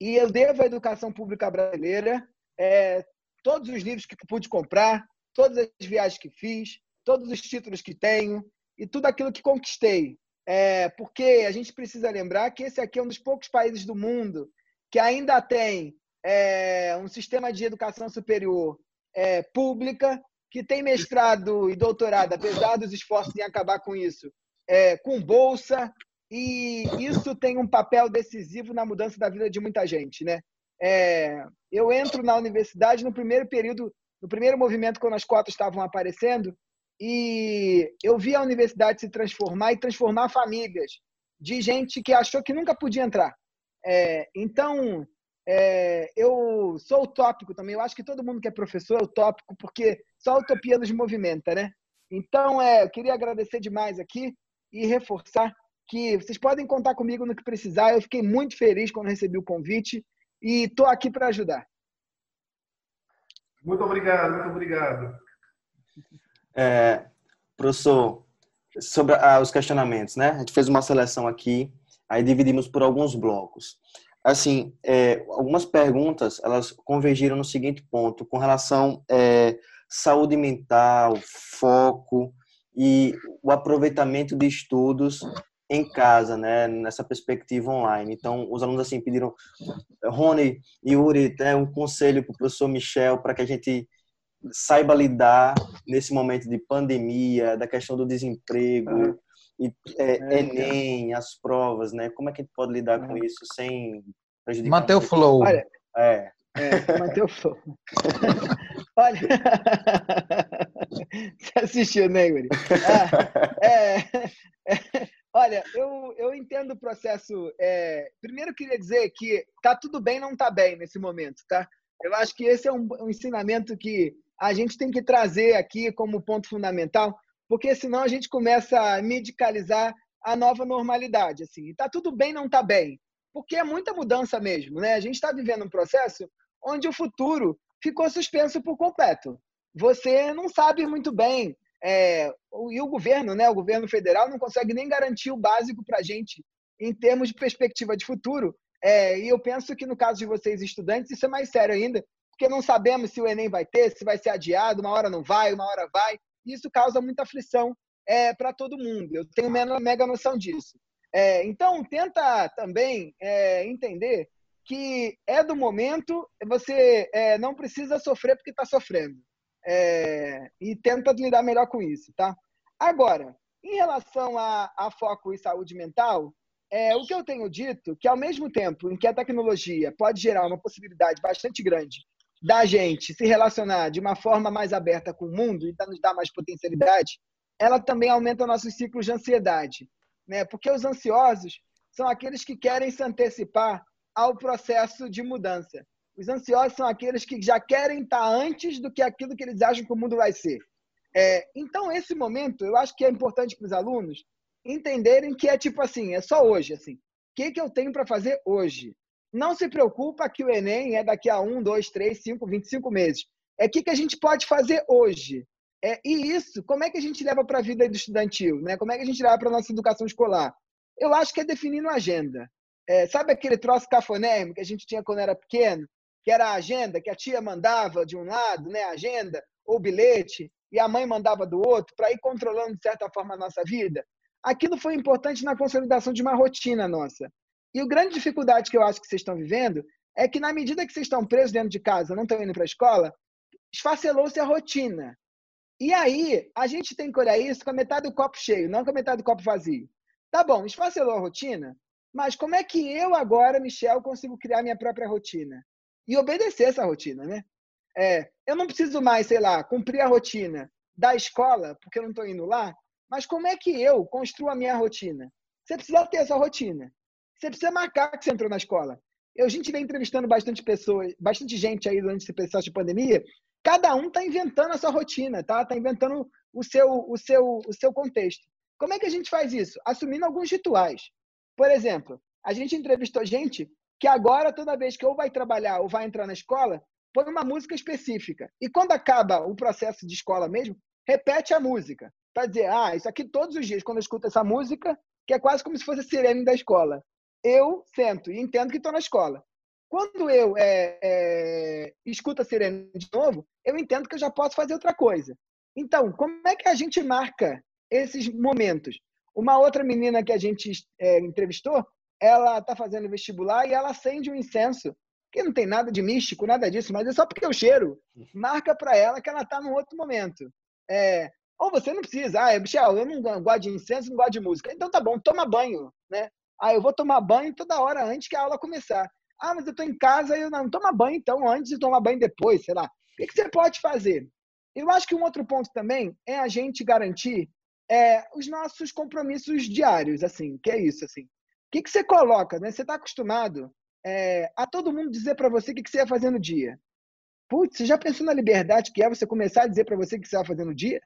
E eu devo à educação pública brasileira é, todos os livros que pude comprar, todas as viagens que fiz, todos os títulos que tenho e tudo aquilo que conquistei. É, porque a gente precisa lembrar que esse aqui é um dos poucos países do mundo que ainda tem é, um sistema de educação superior é, pública, que tem mestrado e doutorado, apesar dos esforços em acabar com isso, é, com bolsa, e isso tem um papel decisivo na mudança da vida de muita gente, né? É, eu entro na universidade no primeiro período, no primeiro movimento quando as cotas estavam aparecendo, e eu vi a universidade se transformar e transformar famílias de gente que achou que nunca podia entrar. É, então, é, eu sou utópico também. Eu acho que todo mundo que é professor é utópico, porque só a utopia nos movimenta, né? Então, é, eu queria agradecer demais aqui e reforçar que vocês podem contar comigo no que precisar. Eu fiquei muito feliz quando recebi o convite e estou aqui para ajudar. Muito obrigado, muito obrigado. É, professor, sobre ah, os questionamentos, né? A gente fez uma seleção aqui, aí dividimos por alguns blocos. Assim, é, algumas perguntas, elas convergiram no seguinte ponto, com relação é, saúde mental, foco e o aproveitamento de estudos em casa, né, nessa perspectiva online. Então, os alunos assim pediram, Rony e Yuri, né, um conselho para o professor Michel para que a gente saiba lidar nesse momento de pandemia, da questão do desemprego, uhum. e, é, é, Enem, as provas, né? Como é que a gente pode lidar uhum. com isso sem prejudicar? Manter o flow. Olha, é. É, manter o flow. Olha, você assistiu, né, Yuri? Ah, é, é, Olha, eu, eu entendo o processo. É... Primeiro, queria dizer que tá tudo bem, não tá bem nesse momento, tá? Eu acho que esse é um, um ensinamento que a gente tem que trazer aqui como ponto fundamental, porque senão a gente começa a medicalizar a nova normalidade, assim. Tá tudo bem, não tá bem, porque é muita mudança mesmo, né? A gente está vivendo um processo onde o futuro ficou suspenso por completo. Você não sabe muito bem é, e o governo, né, o governo federal, não consegue nem garantir o básico para a gente em termos de perspectiva de futuro. É, e eu penso que no caso de vocês, estudantes, isso é mais sério ainda, porque não sabemos se o Enem vai ter, se vai ser adiado, uma hora não vai, uma hora vai. Isso causa muita aflição é, para todo mundo. Eu tenho mega noção disso. É, então, tenta também é, entender que é do momento, você é, não precisa sofrer porque está sofrendo é, e tenta lidar melhor com isso, tá? Agora, em relação a, a foco e saúde mental, é, o que eu tenho dito que ao mesmo tempo em que a tecnologia pode gerar uma possibilidade bastante grande da gente se relacionar de uma forma mais aberta com o mundo e nos dar mais potencialidade, ela também aumenta nossos ciclos de ansiedade, né? Porque os ansiosos são aqueles que querem se antecipar ao processo de mudança. Os ansiosos são aqueles que já querem estar antes do que aquilo que eles acham que o mundo vai ser. É, então, esse momento, eu acho que é importante para os alunos entenderem que é tipo assim, é só hoje. assim. O que, que eu tenho para fazer hoje? Não se preocupa que o Enem é daqui a um, dois, três, cinco, vinte e cinco meses. É o que, que a gente pode fazer hoje. É, e isso, como é que a gente leva para a vida do estudantil? Né? Como é que a gente leva para a nossa educação escolar? Eu acho que é definindo agenda. É, sabe aquele troço cafonérmico que a gente tinha quando era pequeno? Que era a agenda que a tia mandava de um lado, né, a agenda ou bilhete, e a mãe mandava do outro, para ir controlando, de certa forma, a nossa vida. Aquilo foi importante na consolidação de uma rotina nossa. E a grande dificuldade que eu acho que vocês estão vivendo é que, na medida que vocês estão presos dentro de casa, não estão indo para a escola, esfacelou-se a rotina. E aí, a gente tem que olhar isso com a metade do copo cheio, não com a metade do copo vazio. Tá bom, esfacelou a rotina, mas como é que eu agora, Michel, consigo criar minha própria rotina? E obedecer essa rotina, né? É, eu não preciso mais, sei lá, cumprir a rotina da escola, porque eu não estou indo lá, mas como é que eu construo a minha rotina? Você precisa ter essa rotina. Você precisa marcar que você entrou na escola. Eu, a gente vem entrevistando bastante pessoas, bastante gente aí durante esse processo de pandemia. Cada um está inventando a sua rotina, tá? Está inventando o seu, o seu, o seu contexto. Como é que a gente faz isso? Assumindo alguns rituais. Por exemplo, a gente entrevistou gente que agora, toda vez que ou vai trabalhar ou vai entrar na escola, põe uma música específica. E quando acaba o processo de escola mesmo, repete a música. Para dizer, ah, isso aqui todos os dias, quando eu escuto essa música, que é quase como se fosse a sirene da escola. Eu sento e entendo que estou na escola. Quando eu é, é, escuto a sirene de novo, eu entendo que eu já posso fazer outra coisa. Então, como é que a gente marca esses momentos. Uma outra menina que a gente é, entrevistou, ela está fazendo vestibular e ela acende um incenso, que não tem nada de místico, nada disso, mas é só porque o cheiro marca para ela que ela está num outro momento. É, ou você não precisa, ah, Michel, eu não gosto de incenso, não gosto de música. Então tá bom, toma banho, né? Ah, eu vou tomar banho toda hora antes que a aula começar. Ah, mas eu estou em casa e eu não toma banho então antes de tomar banho depois, sei lá. O que você pode fazer? Eu acho que um outro ponto também é a gente garantir é, os nossos compromissos diários, assim, que é isso, assim. O que, que você coloca, né? Você está acostumado é, a todo mundo dizer para você o que, que você ia fazer no dia. Putz, você já pensou na liberdade que é você começar a dizer para você o que você vai fazer no dia?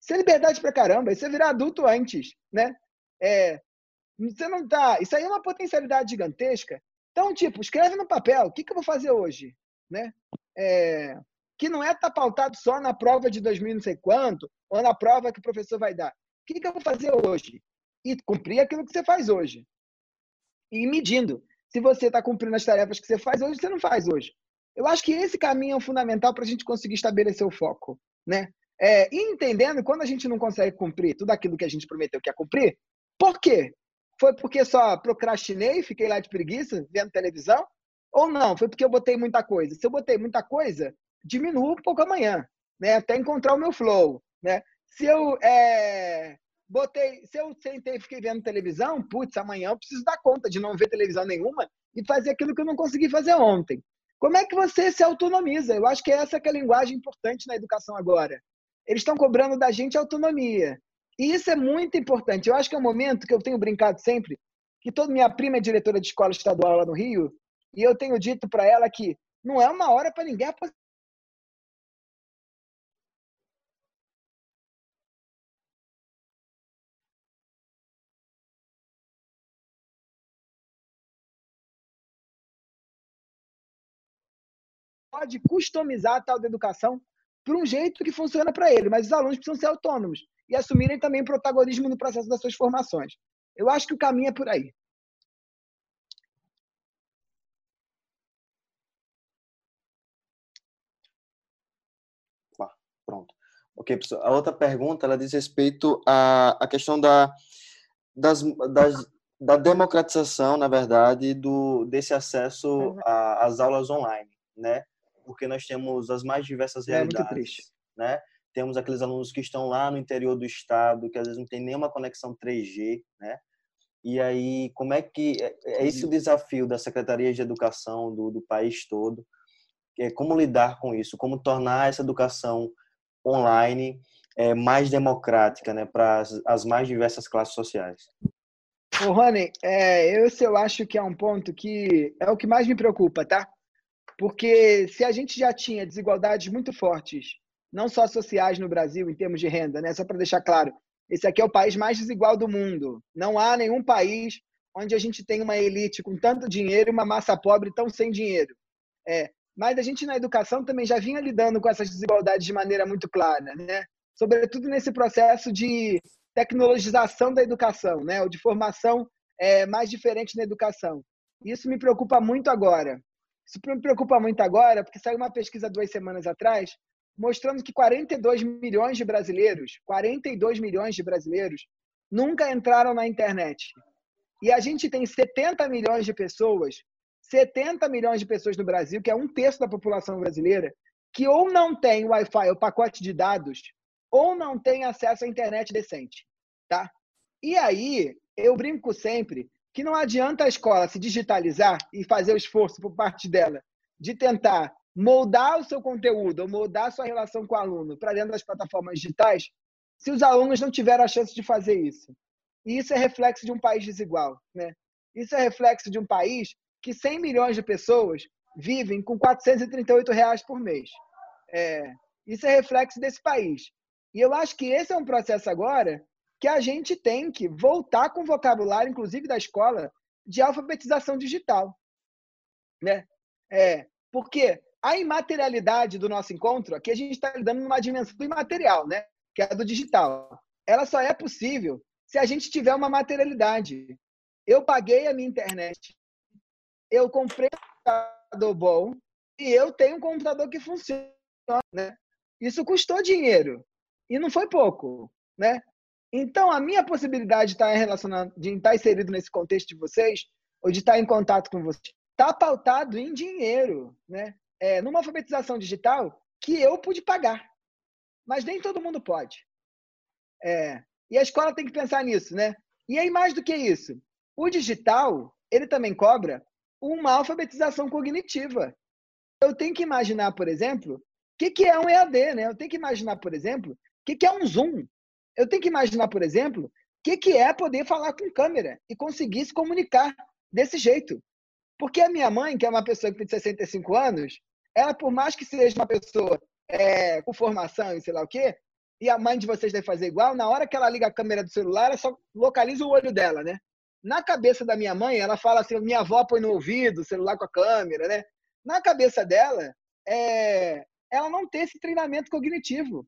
Isso é liberdade pra caramba, isso é virar adulto antes, né? É, você não tá. Isso aí é uma potencialidade gigantesca. Então, tipo, escreve no papel, o que, que eu vou fazer hoje, né? É, que não é estar tá pautado só na prova de 2000 não sei quanto, ou na prova que o professor vai dar. O que, que eu vou fazer hoje? E cumprir aquilo que você faz hoje. E medindo. Se você está cumprindo as tarefas que você faz hoje, você não faz hoje. Eu acho que esse caminho é fundamental para a gente conseguir estabelecer o foco. Né? É, e entendendo quando a gente não consegue cumprir tudo aquilo que a gente prometeu que ia cumprir, por quê? Foi porque só procrastinei, fiquei lá de preguiça, vendo televisão? Ou não? Foi porque eu botei muita coisa? Se eu botei muita coisa, diminuo um pouco amanhã, né? Até encontrar o meu flow, né? Se eu é, botei, se eu sentei e fiquei vendo televisão, putz, amanhã eu preciso dar conta de não ver televisão nenhuma e fazer aquilo que eu não consegui fazer ontem. Como é que você se autonomiza? Eu acho que essa que é a linguagem importante na educação agora. Eles estão cobrando da gente autonomia. E isso é muito importante. Eu acho que é um momento que eu tenho brincado sempre, que toda minha prima é diretora de escola estadual lá no Rio, e eu tenho dito para ela que não é uma hora para ninguém pode customizar a tal da educação para um jeito que funciona para ele, mas os alunos precisam ser autônomos e assumirem também protagonismo no processo das suas formações. Eu acho que o caminho é por aí. Pronto. Ok, pessoal. A outra pergunta ela diz respeito à, à questão da, das, das, da democratização, na verdade, do, desse acesso às aulas online, né? Porque nós temos as mais diversas realidades. É muito triste. Né? Temos aqueles alunos que estão lá no interior do estado, que às vezes não tem nenhuma conexão 3G, né? E aí, como é que é, é esse o desafio da Secretaria de Educação do, do país todo? É como lidar com isso? Como tornar essa educação online é, mais democrática, né, para as, as mais diversas classes sociais? Ô, Rony, é, esse eu acho que é um ponto que é o que mais me preocupa, tá? Porque se a gente já tinha desigualdades muito fortes, não só sociais no Brasil, em termos de renda, né? só para deixar claro, esse aqui é o país mais desigual do mundo. Não há nenhum país onde a gente tem uma elite com tanto dinheiro e uma massa pobre tão sem dinheiro. É, mas a gente na educação também já vinha lidando com essas desigualdades de maneira muito clara, né? Sobretudo nesse processo de tecnologização da educação, né? Ou de formação é, mais diferente na educação. Isso me preocupa muito agora. Isso me preocupa muito agora, porque saiu uma pesquisa duas semanas atrás mostrando que 42 milhões de brasileiros, 42 milhões de brasileiros, nunca entraram na internet. E a gente tem 70 milhões de pessoas, 70 milhões de pessoas no Brasil, que é um terço da população brasileira, que ou não tem Wi-Fi, o pacote de dados, ou não tem acesso à internet decente, tá? E aí, eu brinco sempre que não adianta a escola se digitalizar e fazer o esforço por parte dela de tentar moldar o seu conteúdo ou moldar a sua relação com o aluno para dentro das plataformas digitais, se os alunos não tiveram a chance de fazer isso. E isso é reflexo de um país desigual. Né? Isso é reflexo de um país que 100 milhões de pessoas vivem com 438 reais por mês. É, isso é reflexo desse país. E eu acho que esse é um processo agora que a gente tem que voltar com o vocabulário, inclusive da escola, de alfabetização digital. Né? É, porque a imaterialidade do nosso encontro, aqui a gente está lidando numa dimensão do imaterial, né? que é a do digital. Ela só é possível se a gente tiver uma materialidade. Eu paguei a minha internet, eu comprei um computador bom e eu tenho um computador que funciona. Né? Isso custou dinheiro e não foi pouco. Né? Então, a minha possibilidade de estar, relacionado, de estar inserido nesse contexto de vocês, ou de estar em contato com vocês, está pautado em dinheiro, né? É, numa alfabetização digital que eu pude pagar. Mas nem todo mundo pode. É, e a escola tem que pensar nisso, né? E aí, mais do que isso, o digital, ele também cobra uma alfabetização cognitiva. Eu tenho que imaginar, por exemplo, o que, que é um EAD, né? Eu tenho que imaginar, por exemplo, o que, que é um Zoom. Eu tenho que imaginar, por exemplo, o que, que é poder falar com câmera e conseguir se comunicar desse jeito. Porque a minha mãe, que é uma pessoa que tem 65 anos, ela, por mais que seja uma pessoa é, com formação e sei lá o quê, e a mãe de vocês deve fazer igual, na hora que ela liga a câmera do celular, ela só localiza o olho dela, né? Na cabeça da minha mãe, ela fala assim: minha avó põe no ouvido, celular com a câmera, né? Na cabeça dela, é, ela não tem esse treinamento cognitivo,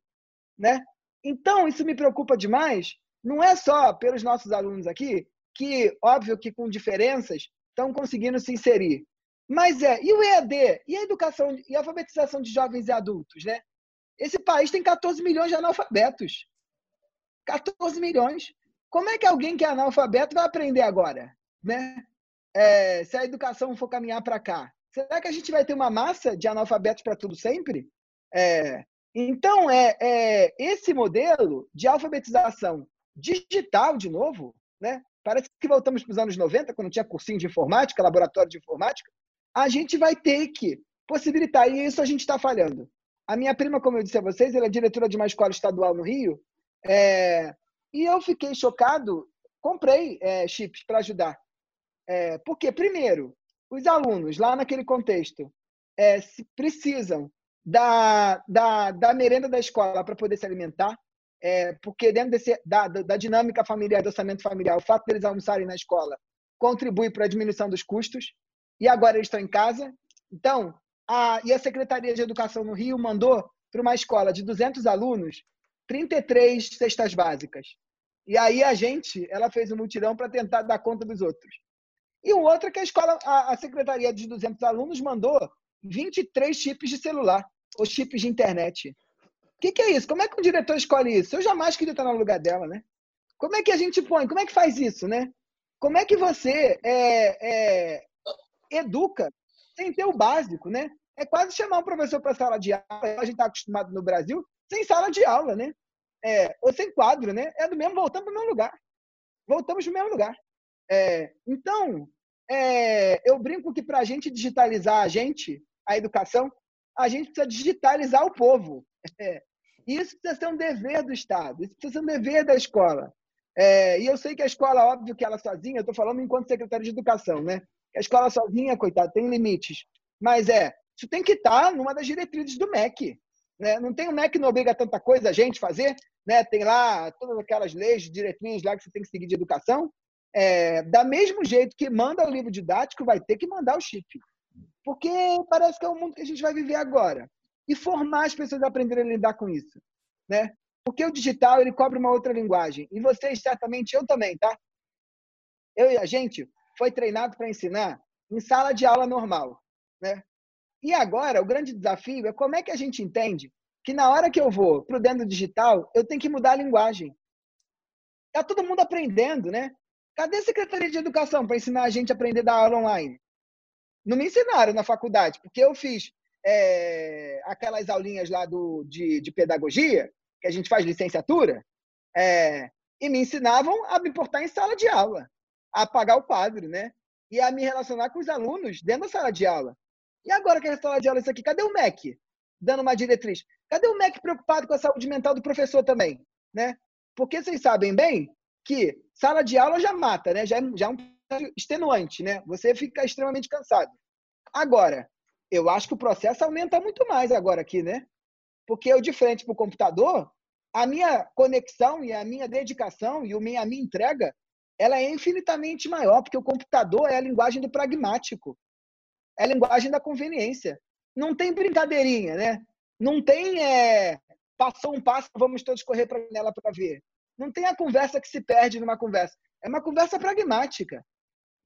né? Então, isso me preocupa demais, não é só pelos nossos alunos aqui, que, óbvio que com diferenças, estão conseguindo se inserir. Mas é, e o EAD? E a educação e a alfabetização de jovens e adultos, né? Esse país tem 14 milhões de analfabetos. 14 milhões. Como é que alguém que é analfabeto vai aprender agora, né? É, se a educação for caminhar para cá, será que a gente vai ter uma massa de analfabetos para tudo sempre? É, então, é, é, esse modelo de alfabetização digital, de novo, né? parece que voltamos para os anos 90, quando tinha cursinho de informática, laboratório de informática, a gente vai ter que possibilitar, e isso a gente está falhando. A minha prima, como eu disse a vocês, ela é diretora de uma escola estadual no Rio, é, e eu fiquei chocado, comprei é, chips para ajudar. É, porque, primeiro, os alunos, lá naquele contexto, é, precisam da, da, da merenda da escola para poder se alimentar, é, porque dentro desse, da, da dinâmica familiar, do orçamento familiar, o fato deles almoçarem na escola contribui para a diminuição dos custos, e agora eles estão em casa. Então, a, e a Secretaria de Educação no Rio mandou para uma escola de 200 alunos 33 cestas básicas. E aí a gente, ela fez um mutirão para tentar dar conta dos outros. E o outro é que a escola, a, a Secretaria de 200 alunos mandou 23 chips de celular, ou chips de internet. O que, que, é isso? Como é que o diretor escolhe isso? Eu jamais queria estar no lugar dela, né? Como é que a gente põe? Como é que faz isso, né? Como é que você é, é, educa sem ter o básico, né? É quase chamar um professor para sala de aula, a gente está acostumado no Brasil, sem sala de aula, né? É, ou sem quadro, né? É do mesmo, voltamos para o mesmo lugar. Voltamos para o mesmo lugar. É, então, é, eu brinco que para a gente digitalizar a gente, a educação, a gente precisa digitalizar o povo. É, isso precisa ser um dever do Estado, isso precisa ser um dever da escola. É, e eu sei que a escola, óbvio que ela sozinha, eu estou falando enquanto secretário de educação, né? A escola sozinha, coitado, tem limites. Mas é, isso tem que estar numa das diretrizes do MEC. Né? Não tem o MEC não obriga tanta coisa a gente fazer, né? Tem lá todas aquelas leis, diretrizes lá que você tem que seguir de educação. É, da mesmo jeito que manda o livro didático, vai ter que mandar o chip. Porque parece que é o mundo que a gente vai viver agora. E formar as pessoas a aprenderem a lidar com isso. Né? Porque o digital, ele cobra uma outra linguagem. E vocês, certamente, eu também, tá? Eu e a gente foi treinado para ensinar em sala de aula normal. Né? E agora, o grande desafio é como é que a gente entende que na hora que eu vou para o dentro digital, eu tenho que mudar a linguagem. Está todo mundo aprendendo, né? Cadê a Secretaria de Educação para ensinar a gente a aprender a dar aula online? Não me ensinaram na faculdade, porque eu fiz é, aquelas aulinhas lá do, de, de, pedagogia, que a gente faz licenciatura, é, e me ensinavam a me portar em sala de aula, a apagar o quadro, né? E a me relacionar com os alunos dentro da sala de aula. E agora que é a sala de aula isso aqui, cadê o MEC? Dando uma diretriz. Cadê o MEC preocupado com a saúde mental do professor também? Né? Porque vocês sabem bem que sala de aula já mata, né? Já, é, já é um extenuante, né? Você fica extremamente cansado. Agora, eu acho que o processo aumenta muito mais agora aqui, né? Porque eu, de frente para o computador, a minha conexão e a minha dedicação e a minha, a entrega, ela é infinitamente maior, porque o computador é a linguagem do pragmático, é a linguagem da conveniência. Não tem brincadeirinha, né? Não tem é, passou um passo, vamos todos correr para ela para ver. Não tem a conversa que se perde numa conversa. É uma conversa pragmática.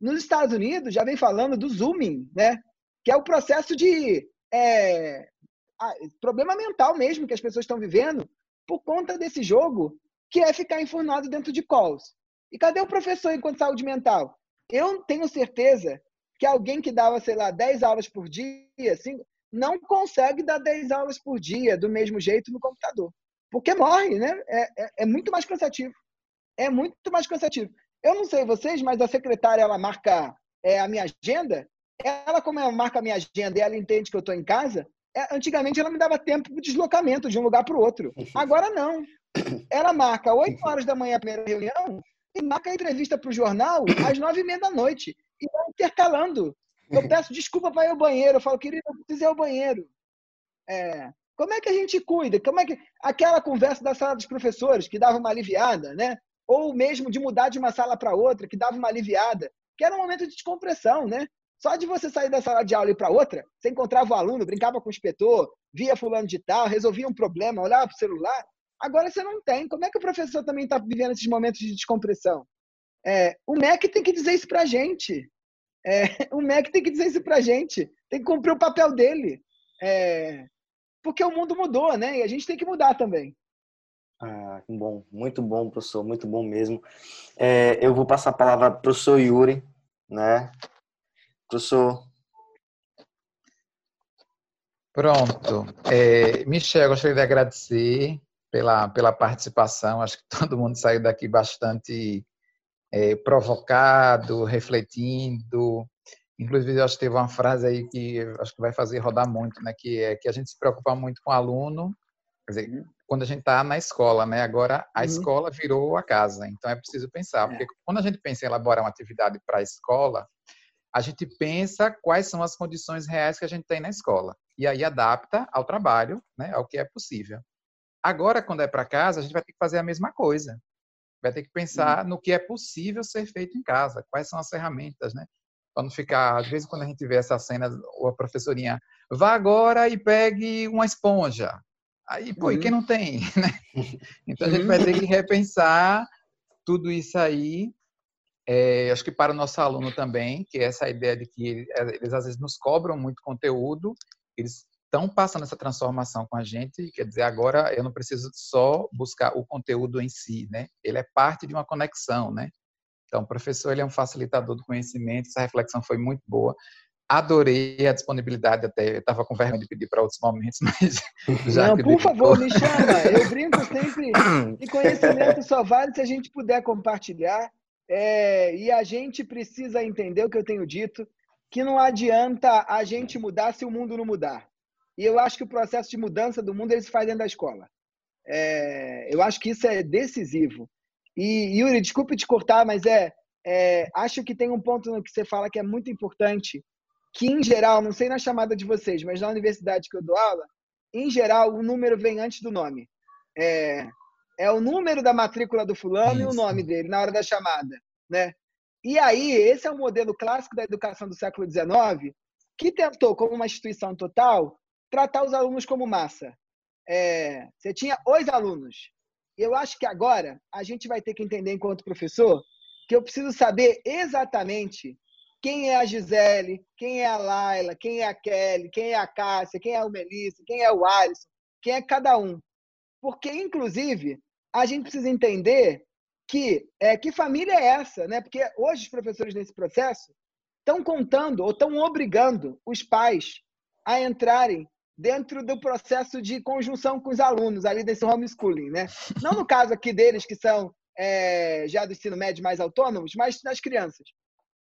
Nos Estados Unidos, já vem falando do zooming, né? que é o processo de é, problema mental mesmo que as pessoas estão vivendo por conta desse jogo, que é ficar enfurnado dentro de calls. E cadê o professor enquanto saúde mental? Eu tenho certeza que alguém que dava, sei lá, 10 aulas por dia, assim, não consegue dar 10 aulas por dia do mesmo jeito no computador. Porque morre, né? É, é, é muito mais cansativo. É muito mais cansativo. Eu não sei vocês, mas a secretária, ela marca é, a minha agenda ela, como ela marca a minha agenda e ela entende que eu estou em casa, é, antigamente ela me dava tempo de deslocamento de um lugar para o outro. Agora não. Ela marca 8 horas da manhã a primeira reunião e marca a entrevista para o jornal às 9 e meia da noite. E vai intercalando. Eu peço desculpa para ir ao banheiro. Eu falo, querido, eu preciso ir ao banheiro. É, como é que a gente cuida? Como é que aquela conversa da sala dos professores que dava uma aliviada, né? Ou mesmo de mudar de uma sala para outra que dava uma aliviada, que era um momento de descompressão, né? Só de você sair da sala de aula e ir para outra, você encontrava o aluno, brincava com o inspetor, via fulano de tal, resolvia um problema, olhava para o celular. Agora você não tem. Como é que o professor também está vivendo esses momentos de descompressão? É, o MEC tem que dizer isso para a gente. É, o MEC tem que dizer isso para a gente. Tem que cumprir o papel dele. É, porque o mundo mudou, né? E a gente tem que mudar também. Ah, bom, muito bom, professor, muito bom mesmo. É, eu vou passar a palavra para o professor Yuri, né? Professor. Pronto. É, Michel, gostaria de agradecer pela, pela participação. Acho que todo mundo saiu daqui bastante é, provocado, refletindo. Inclusive, acho que teve uma frase aí que acho que vai fazer rodar muito, né? Que é que a gente se preocupa muito com o aluno, quer dizer, uhum. Quando a gente está na escola, né? Agora a uhum. escola virou a casa, então é preciso pensar, é. porque é. quando a gente pensa em elaborar uma atividade para a escola, a gente pensa quais são as condições reais que a gente tem na escola. E aí adapta ao trabalho, né, ao que é possível. Agora, quando é para casa, a gente vai ter que fazer a mesma coisa. Vai ter que pensar uhum. no que é possível ser feito em casa, quais são as ferramentas, né? Para não ficar, às vezes, quando a gente vê essa cena, ou a professorinha, vá agora e pegue uma esponja. Aí, pô, uhum. e quem uhum. não tem, né? Então, a gente vai ter que uhum. repensar tudo isso aí é, acho que para o nosso aluno também, que é essa ideia de que eles às vezes nos cobram muito conteúdo, eles estão passando essa transformação com a gente, quer dizer, agora eu não preciso só buscar o conteúdo em si, né? Ele é parte de uma conexão, né? Então, o professor ele é um facilitador do conhecimento, essa reflexão foi muito boa. Adorei a disponibilidade, até estava com vergonha de pedir para outros momentos, mas já Não, por favor, me chama. Eu brinco sempre que conhecimento só vale se a gente puder compartilhar. É, e a gente precisa entender o que eu tenho dito, que não adianta a gente mudar se o mundo não mudar. E eu acho que o processo de mudança do mundo ele se faz dentro da escola. É, eu acho que isso é decisivo. E, Yuri, desculpe te cortar, mas é, é, acho que tem um ponto no que você fala que é muito importante, que em geral, não sei na chamada de vocês, mas na universidade que eu dou aula, em geral o número vem antes do nome. É, é o número da matrícula do fulano Isso. e o nome dele na hora da chamada, né? E aí, esse é o modelo clássico da educação do século XIX, que tentou, como uma instituição total, tratar os alunos como massa. É, você tinha os alunos. Eu acho que agora a gente vai ter que entender, enquanto professor, que eu preciso saber exatamente quem é a Gisele, quem é a Laila, quem é a Kelly, quem é a Cássia, quem é o Melissa, quem é o Alisson, quem é cada um. Porque, inclusive, a gente precisa entender que é, que família é essa, né? Porque hoje os professores nesse processo estão contando ou estão obrigando os pais a entrarem dentro do processo de conjunção com os alunos ali desse homeschooling, né? Não no caso aqui deles que são é, já do ensino médio mais autônomos, mas nas crianças.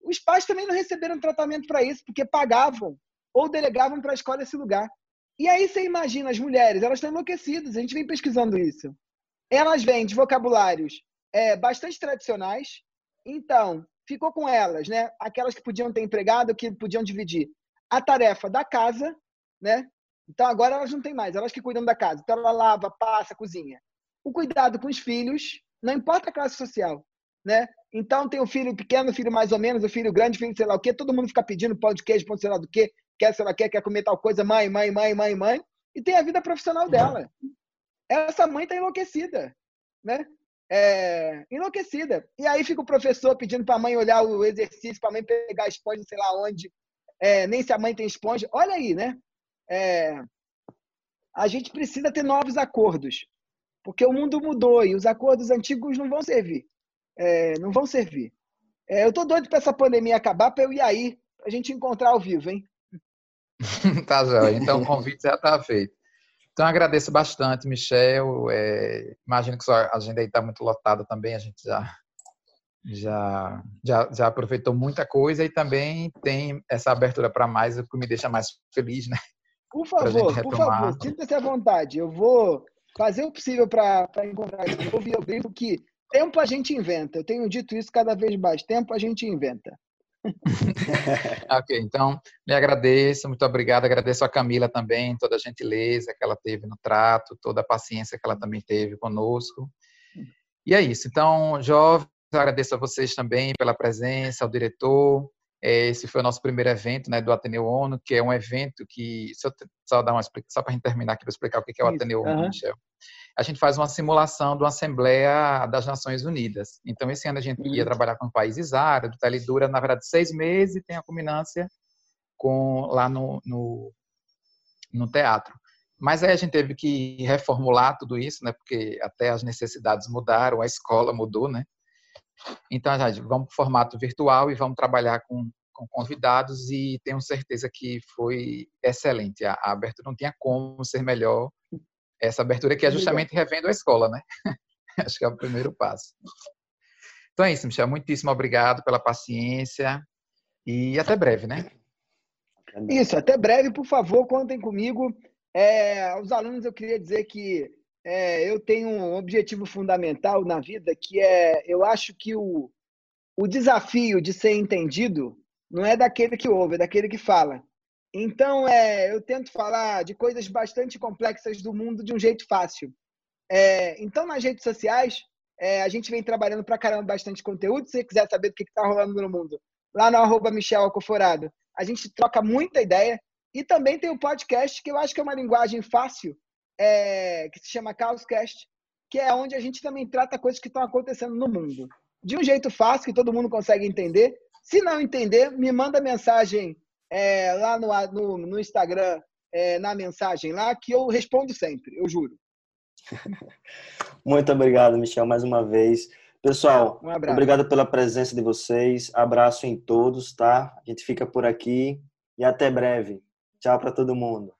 Os pais também não receberam tratamento para isso, porque pagavam ou delegavam para a escola esse lugar. E aí você imagina as mulheres, elas estão enlouquecidas, a gente vem pesquisando isso. Elas vêm de vocabulários é, bastante tradicionais, então ficou com elas, né? Aquelas que podiam ter empregado, que podiam dividir a tarefa da casa, né? Então agora elas não têm mais, elas que cuidam da casa. Então ela lava, passa, cozinha. O cuidado com os filhos, não importa a classe social, né? Então tem o filho pequeno, o filho mais ou menos, o filho grande, o filho sei lá o quê, todo mundo fica pedindo pão de queijo, pão de sei lá do quê, quer sei lá quer, quer comer tal coisa, mãe, mãe, mãe, mãe, mãe, e tem a vida profissional dela. Essa mãe está enlouquecida, né? É, enlouquecida. E aí fica o professor pedindo para a mãe olhar o exercício, para a mãe pegar a esponja, sei lá onde, é, nem se a mãe tem esponja. Olha aí, né? É, a gente precisa ter novos acordos, porque o mundo mudou e os acordos antigos não vão servir. É, não vão servir. É, eu tô doido para essa pandemia acabar para eu ir aí, a gente encontrar ao vivo, hein? tá, Joia. Então o convite já está feito. Então agradeço bastante, Michel. É, imagino que sua agenda aí está muito lotada também, a gente já, já, já, já aproveitou muita coisa e também tem essa abertura para mais, o que me deixa mais feliz, né? Por favor, por favor, sinta-se à vontade. Eu vou fazer o possível para encontrar isso. Eu, eu brinco que tempo a gente inventa. Eu tenho dito isso cada vez mais. Tempo a gente inventa. ok, então lhe agradeço, muito obrigado. Agradeço a Camila também, toda a gentileza que ela teve no trato, toda a paciência que ela também teve conosco. E é isso. Então, jovens, agradeço a vocês também pela presença, ao diretor, esse foi o nosso primeiro evento né, do Ateneu ONU, que é um evento que, se eu só dar uma só para a gente terminar aqui para explicar o que é o Ateneu ONU, uhum. Michel. A gente faz uma simulação de uma Assembleia das Nações Unidas. Então, esse ano a gente ia trabalhar com países árabes, ele dura, na verdade, seis meses e tem a culminância com, lá no, no, no teatro. Mas aí a gente teve que reformular tudo isso, né? Porque até as necessidades mudaram, a escola mudou, né? Então, gente, vamos para o formato virtual e vamos trabalhar com, com convidados e tenho certeza que foi excelente. A, a, abertura não tinha como ser melhor. Essa abertura que é justamente revendo a escola, né? Acho que é o primeiro passo. Então é isso, Michel. Muitíssimo obrigado pela paciência e até breve, né? Isso, até breve, por favor, contem comigo. É, aos alunos eu queria dizer que é, eu tenho um objetivo fundamental na vida que é, eu acho que o, o desafio de ser entendido não é daquele que ouve, é daquele que fala. Então, é, eu tento falar de coisas bastante complexas do mundo de um jeito fácil. É, então, nas redes sociais, é, a gente vem trabalhando para caramba bastante conteúdo. Se você quiser saber do que está rolando no mundo, lá no arroba Michel Alcoforado, a gente troca muita ideia. E também tem o podcast, que eu acho que é uma linguagem fácil é, que se chama Caoscast, que é onde a gente também trata coisas que estão acontecendo no mundo. De um jeito fácil, que todo mundo consegue entender. Se não entender, me manda mensagem é, lá no, no, no Instagram, é, na mensagem lá, que eu respondo sempre, eu juro. Muito obrigado, Michel, mais uma vez. Pessoal, um obrigado pela presença de vocês. Abraço em todos, tá? A gente fica por aqui e até breve. Tchau para todo mundo.